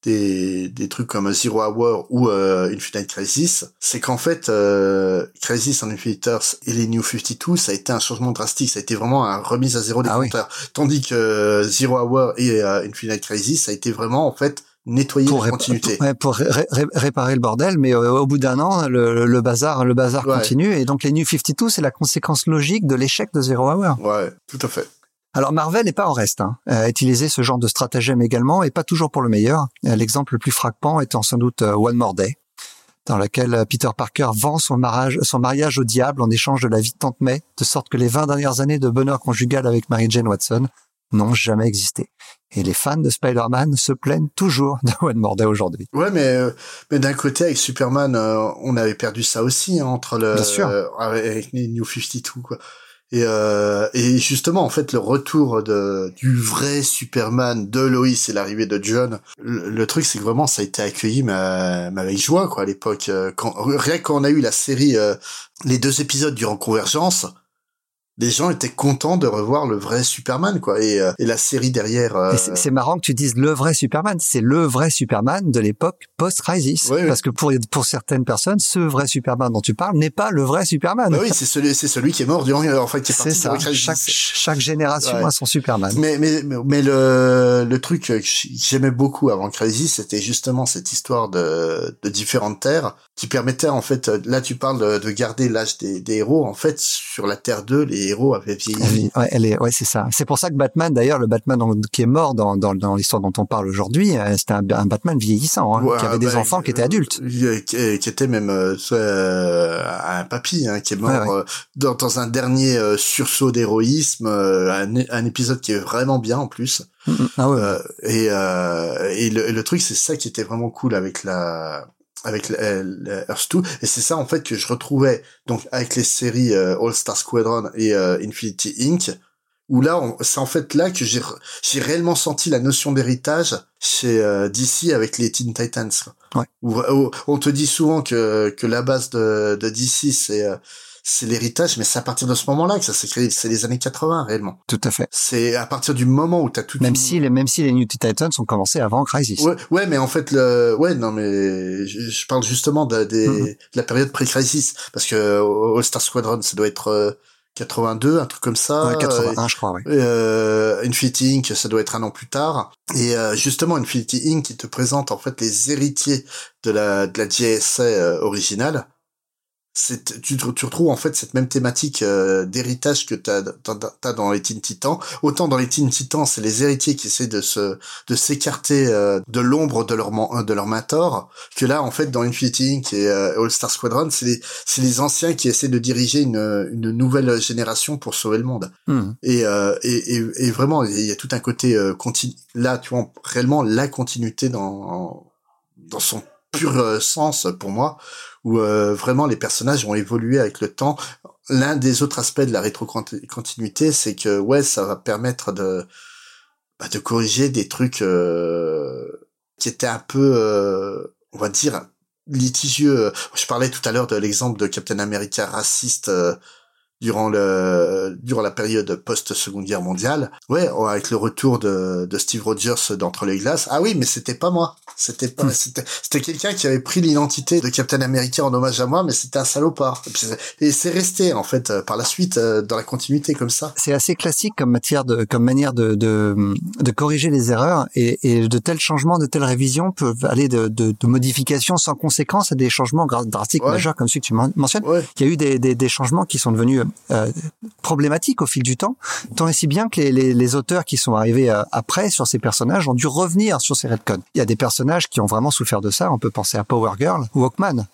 des, des trucs comme Zero Hour ou euh, Infinite Crisis, c'est qu'en fait, euh, Crisis en Infinite Earth et les New 52, ça a été un changement drastique, ça a été vraiment un remise à zéro des ah compteurs. Tandis que Zero Hour et Infinite Crisis, ça a été vraiment en fait nettoyer pour la continuité. Pour, pour réparer le bordel, mais au bout d'un an, le, le, bazar, le bazar continue. Et donc les New 52, c'est la conséquence logique de l'échec de Zero Hour. Ouais, tout à fait. Alors Marvel n'est pas en reste, hein, à utiliser ce genre de stratagème également, et pas toujours pour le meilleur. L'exemple le plus frappant étant sans doute euh, One More Day, dans lequel euh, Peter Parker vend son mariage, son mariage au diable en échange de la vie de Tante May, de sorte que les 20 dernières années de bonheur conjugal avec Mary Jane Watson n'ont jamais existé. Et les fans de Spider-Man se plaignent toujours de One More Day aujourd'hui. Ouais, mais euh, mais d'un côté avec Superman, on avait perdu ça aussi hein, entre le avec les New 52 quoi. Et, euh, et justement, en fait, le retour de du vrai Superman de Lois et l'arrivée de John, le, truc, c'est que vraiment, ça a été accueilli mais, avec joie, quoi, à l'époque. Quand, rien qu'on a eu la série, euh, les deux épisodes durant Convergence, les gens étaient contents de revoir le vrai Superman, quoi. Et, euh, et la série derrière. Euh... C'est marrant que tu dises le vrai Superman. C'est le vrai Superman de l'époque post-Crisis. Parce que pour pour certaines personnes, ce vrai Superman dont tu parles n'est pas le vrai Superman. Bah oui, c'est celui c'est celui qui est mort durant en fait qui est parti ça. Chaque, chaque génération a son Superman. Mais mais mais le le truc que j'aimais beaucoup avant Crisis, c'était justement cette histoire de de différentes terres qui permettait en fait, là tu parles de, de garder l'âge des, des, héros, en fait sur la Terre 2, les héros avaient vieilli. Ouais, elle est, ouais, c'est ça. C'est pour ça que Batman, d'ailleurs, le Batman qui est mort dans, dans, dans l'histoire dont on parle aujourd'hui, euh, c'était un, un, Batman vieillissant, hein, qui avait des bah, enfants qui étaient adultes, qui, qui était même euh, un papy, hein, qui est mort ouais, dans, dans, un dernier sursaut d'héroïsme, un, un, épisode qui est vraiment bien en plus. Mm, mm. Ah ouais. et et le, le truc, c'est ça qui était vraiment cool avec la avec Earth 2 et c'est ça en fait que je retrouvais donc avec les séries euh, All Star Squadron et euh, Infinity Inc. Où là c'est en fait là que j'ai j'ai réellement senti la notion d'héritage chez euh, DC avec les Teen Titans ouais. où, on te dit souvent que que la base de, de DC c'est c'est l'héritage, mais c'est à partir de ce moment-là que ça s'est créé. C'est les années 80 réellement. Tout à fait. C'est à partir du moment où t'as tout. Même si les même si les New Titans ont commencé avant Crisis. Ouais, ouais, mais en fait le, ouais, non, mais je, parle justement de, des, mm-hmm. de la période pré-Crisis parce que All Star Squadron, ça doit être 82, un truc comme ça. Ouais, 81, je crois, oui. Euh, Infinity Inc, ça doit être un an plus tard. Et euh, justement, Infinity Inc, qui te présente en fait les héritiers de la de la JSA euh, tu, tu retrouves en fait cette même thématique euh, d'héritage que tu as, dans les Teen Titans. Autant dans les Teen Titans, c'est les héritiers qui essaient de se de s'écarter euh, de l'ombre de leur de leur mentor, que là en fait dans Infinity Inc et euh, All Star Squadron, c'est les c'est les anciens qui essaient de diriger une une nouvelle génération pour sauver le monde. Hmm. Et, et, et et vraiment il y a tout un côté continu là tu vois réellement la continuité dans dans son pur sens pour moi où euh, vraiment les personnages ont évolué avec le temps. L'un des autres aspects de la rétrocontinuité, c'est que ouais, ça va permettre de bah, de corriger des trucs euh, qui étaient un peu, euh, on va dire, litigieux. Je parlais tout à l'heure de l'exemple de Captain America raciste durant le durant la période post Seconde Guerre mondiale. Ouais, avec le retour de, de Steve Rogers d'entre les glaces. Ah oui, mais c'était pas moi. C'était pas, hmm. c'était, c'était quelqu'un qui avait pris l'identité de Captain America en hommage à moi, mais c'était un salopard. Et c'est resté en fait euh, par la suite euh, dans la continuité comme ça. C'est assez classique comme matière de, comme manière de de, de corriger les erreurs et, et de tels changements, de telles révisions peuvent aller de, de, de modifications sans conséquence à des changements drastiques majeurs comme ceux que tu mentionnes. Ouais. Il y a eu des, des, des changements qui sont devenus euh, problématiques au fil du temps, tant et si bien que les, les, les auteurs qui sont arrivés euh, après sur ces personnages ont dû revenir sur ces retcons. Il y a des personnages qui ont vraiment souffert de ça. On peut penser à Power Girl ou Hawkman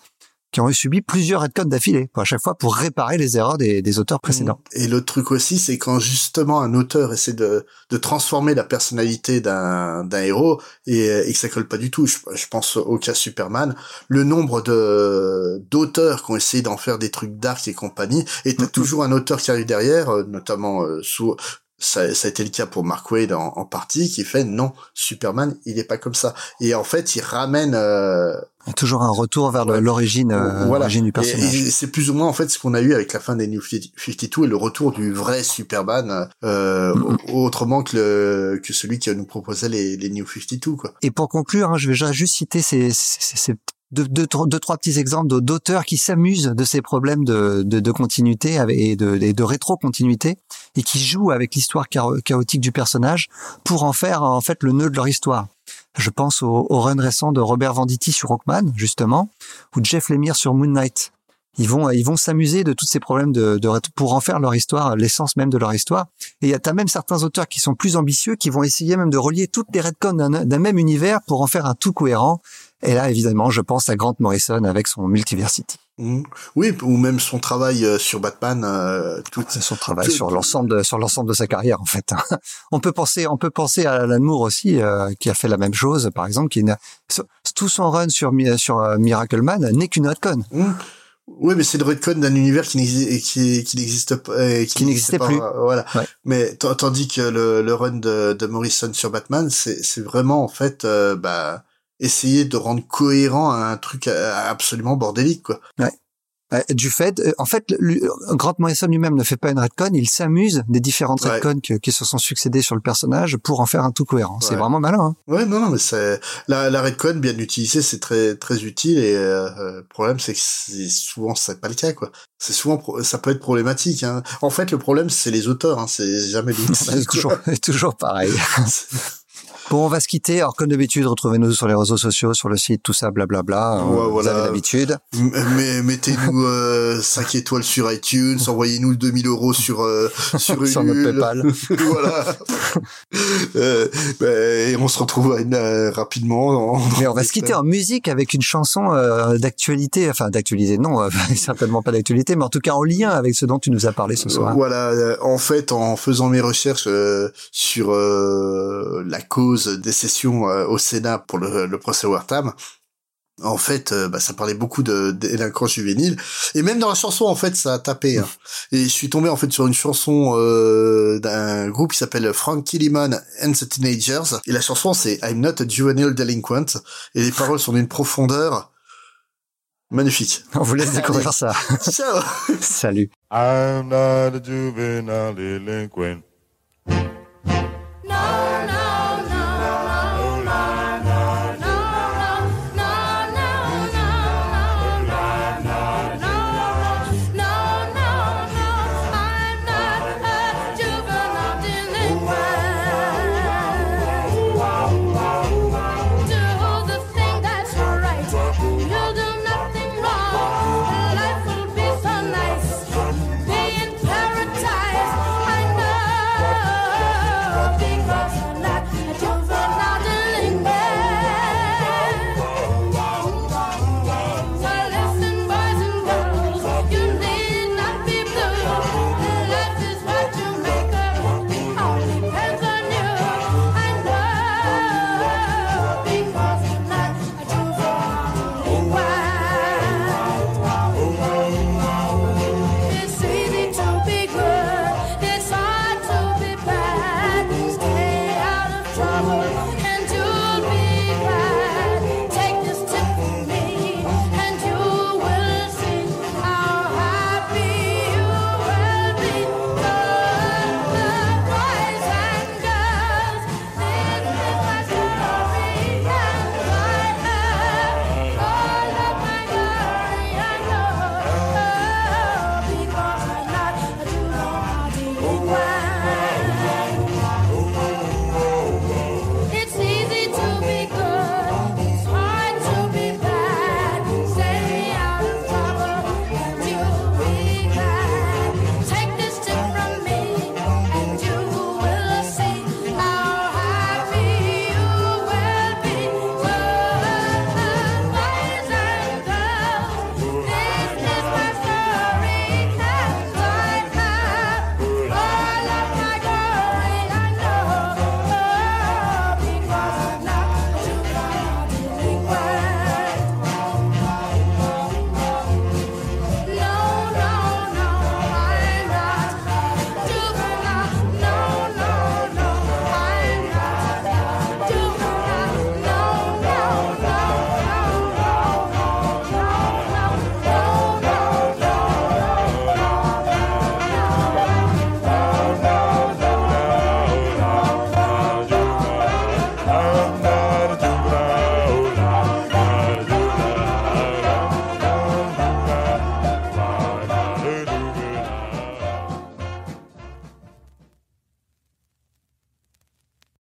qui ont subi plusieurs redcodes d'affilée, à chaque fois pour réparer les erreurs des, des auteurs précédents. Mmh. Et le truc aussi, c'est quand justement un auteur essaie de, de transformer la personnalité d'un, héros et, et que ça colle pas du tout. Je, je, pense au cas Superman, le nombre de d'auteurs qui ont essayé d'en faire des trucs dark et compagnie, et t'as mmh. toujours un auteur qui arrive derrière, euh, notamment euh, sous ça, ça, a été le cas pour Mark Wade en, en, partie, qui fait non, Superman, il est pas comme ça. Et en fait, il ramène euh, toujours un retour vers l'origine, euh, voilà. du personnage. Et, c'est plus ou moins en fait ce qu'on a eu avec la fin des New 52 et le retour du vrai Superman, euh, mm -hmm. autrement que le que celui qui nous proposait les, les New 52 quoi. Et pour conclure, hein, je vais juste citer ces, ces, ces deux, deux, deux, trois petits exemples d'auteurs qui s'amusent de ces problèmes de, de, de continuité et de, de, de rétro-continuité et qui jouent avec l'histoire chaotique du personnage pour en faire en fait le nœud de leur histoire. Je pense au, run récent de Robert Venditti sur Rockman, justement, ou Jeff Lemire sur Moon Knight. Ils vont, ils vont s'amuser de tous ces problèmes de, de, pour en faire leur histoire, l'essence même de leur histoire. Et il y a même certains auteurs qui sont plus ambitieux, qui vont essayer même de relier toutes les redcons d'un même univers pour en faire un tout cohérent. Et là, évidemment, je pense à Grant Morrison avec son Multiversity. Mmh. Oui, ou même son travail euh, sur Batman. Euh, tout son travail sur l'ensemble de, sur l'ensemble de sa carrière, en fait. on peut penser, on peut penser à Alan Moore aussi, euh, qui a fait la même chose, par exemple, qui n'a tout son run sur sur euh, Miracle Man n'est qu'une retcon. Mmh. Oui, mais c'est le retcon d'un univers qui n'existe qui, n'existe pas, qui, n'existait plus. voilà. Ouais. Mais tandis que le, le run de, de Morrison sur Batman, c'est c'est vraiment en fait, bah essayer de rendre cohérent un truc euh, absolument bordélique, quoi. Ouais. Du fait, euh, en fait, Grant Morrison lui-même ne fait pas une redcon, il s'amuse des différentes ouais. redcons qui se sont succédés sur le personnage pour en faire un tout cohérent. Ouais. C'est vraiment malin. Hein ouais, non, non, mais c'est la, la redcon bien utilisée, c'est très très utile. Et euh, le problème, c'est que souvent c'est pas le cas, quoi. C'est souvent ça peut être problématique. Hein. En fait, le problème, c'est les auteurs. Hein. C'est jamais c'est toujours, toujours pareil. Bon, on va se quitter. Alors, comme d'habitude, retrouvez-nous sur les réseaux sociaux, sur le site, tout ça, blablabla. Ouais, Vous voilà. avez l'habitude. Mais mettez-nous euh, 5 étoiles sur iTunes, envoyez-nous 2000 euros sur euh, sur, Sur notre. PayPal. voilà. Euh, ben, et on se retrouve euh, rapidement. Mais on va se quitter en musique avec une chanson euh, d'actualité. Enfin, d'actualité, non, euh, certainement pas d'actualité, mais en tout cas en lien avec ce dont tu nous as parlé ce soir. Voilà, euh, en fait, en faisant mes recherches euh, sur euh, la cause des sessions euh, au Sénat pour le, le procès Wartam, en fait, euh, bah, ça parlait beaucoup de délinquants juvéniles, et même dans la chanson, en fait, ça a tapé. hein. Et je suis tombé en fait sur une chanson euh, d'un groupe qui s'appelle Frankie Lehman and the Teenagers, et la chanson c'est I'm not a juvenile delinquent, et les paroles sont d'une profondeur magnifique. On vous laisse découvrir ça. Ciao. Salut. I'm not a juvenile delinquent. No, no.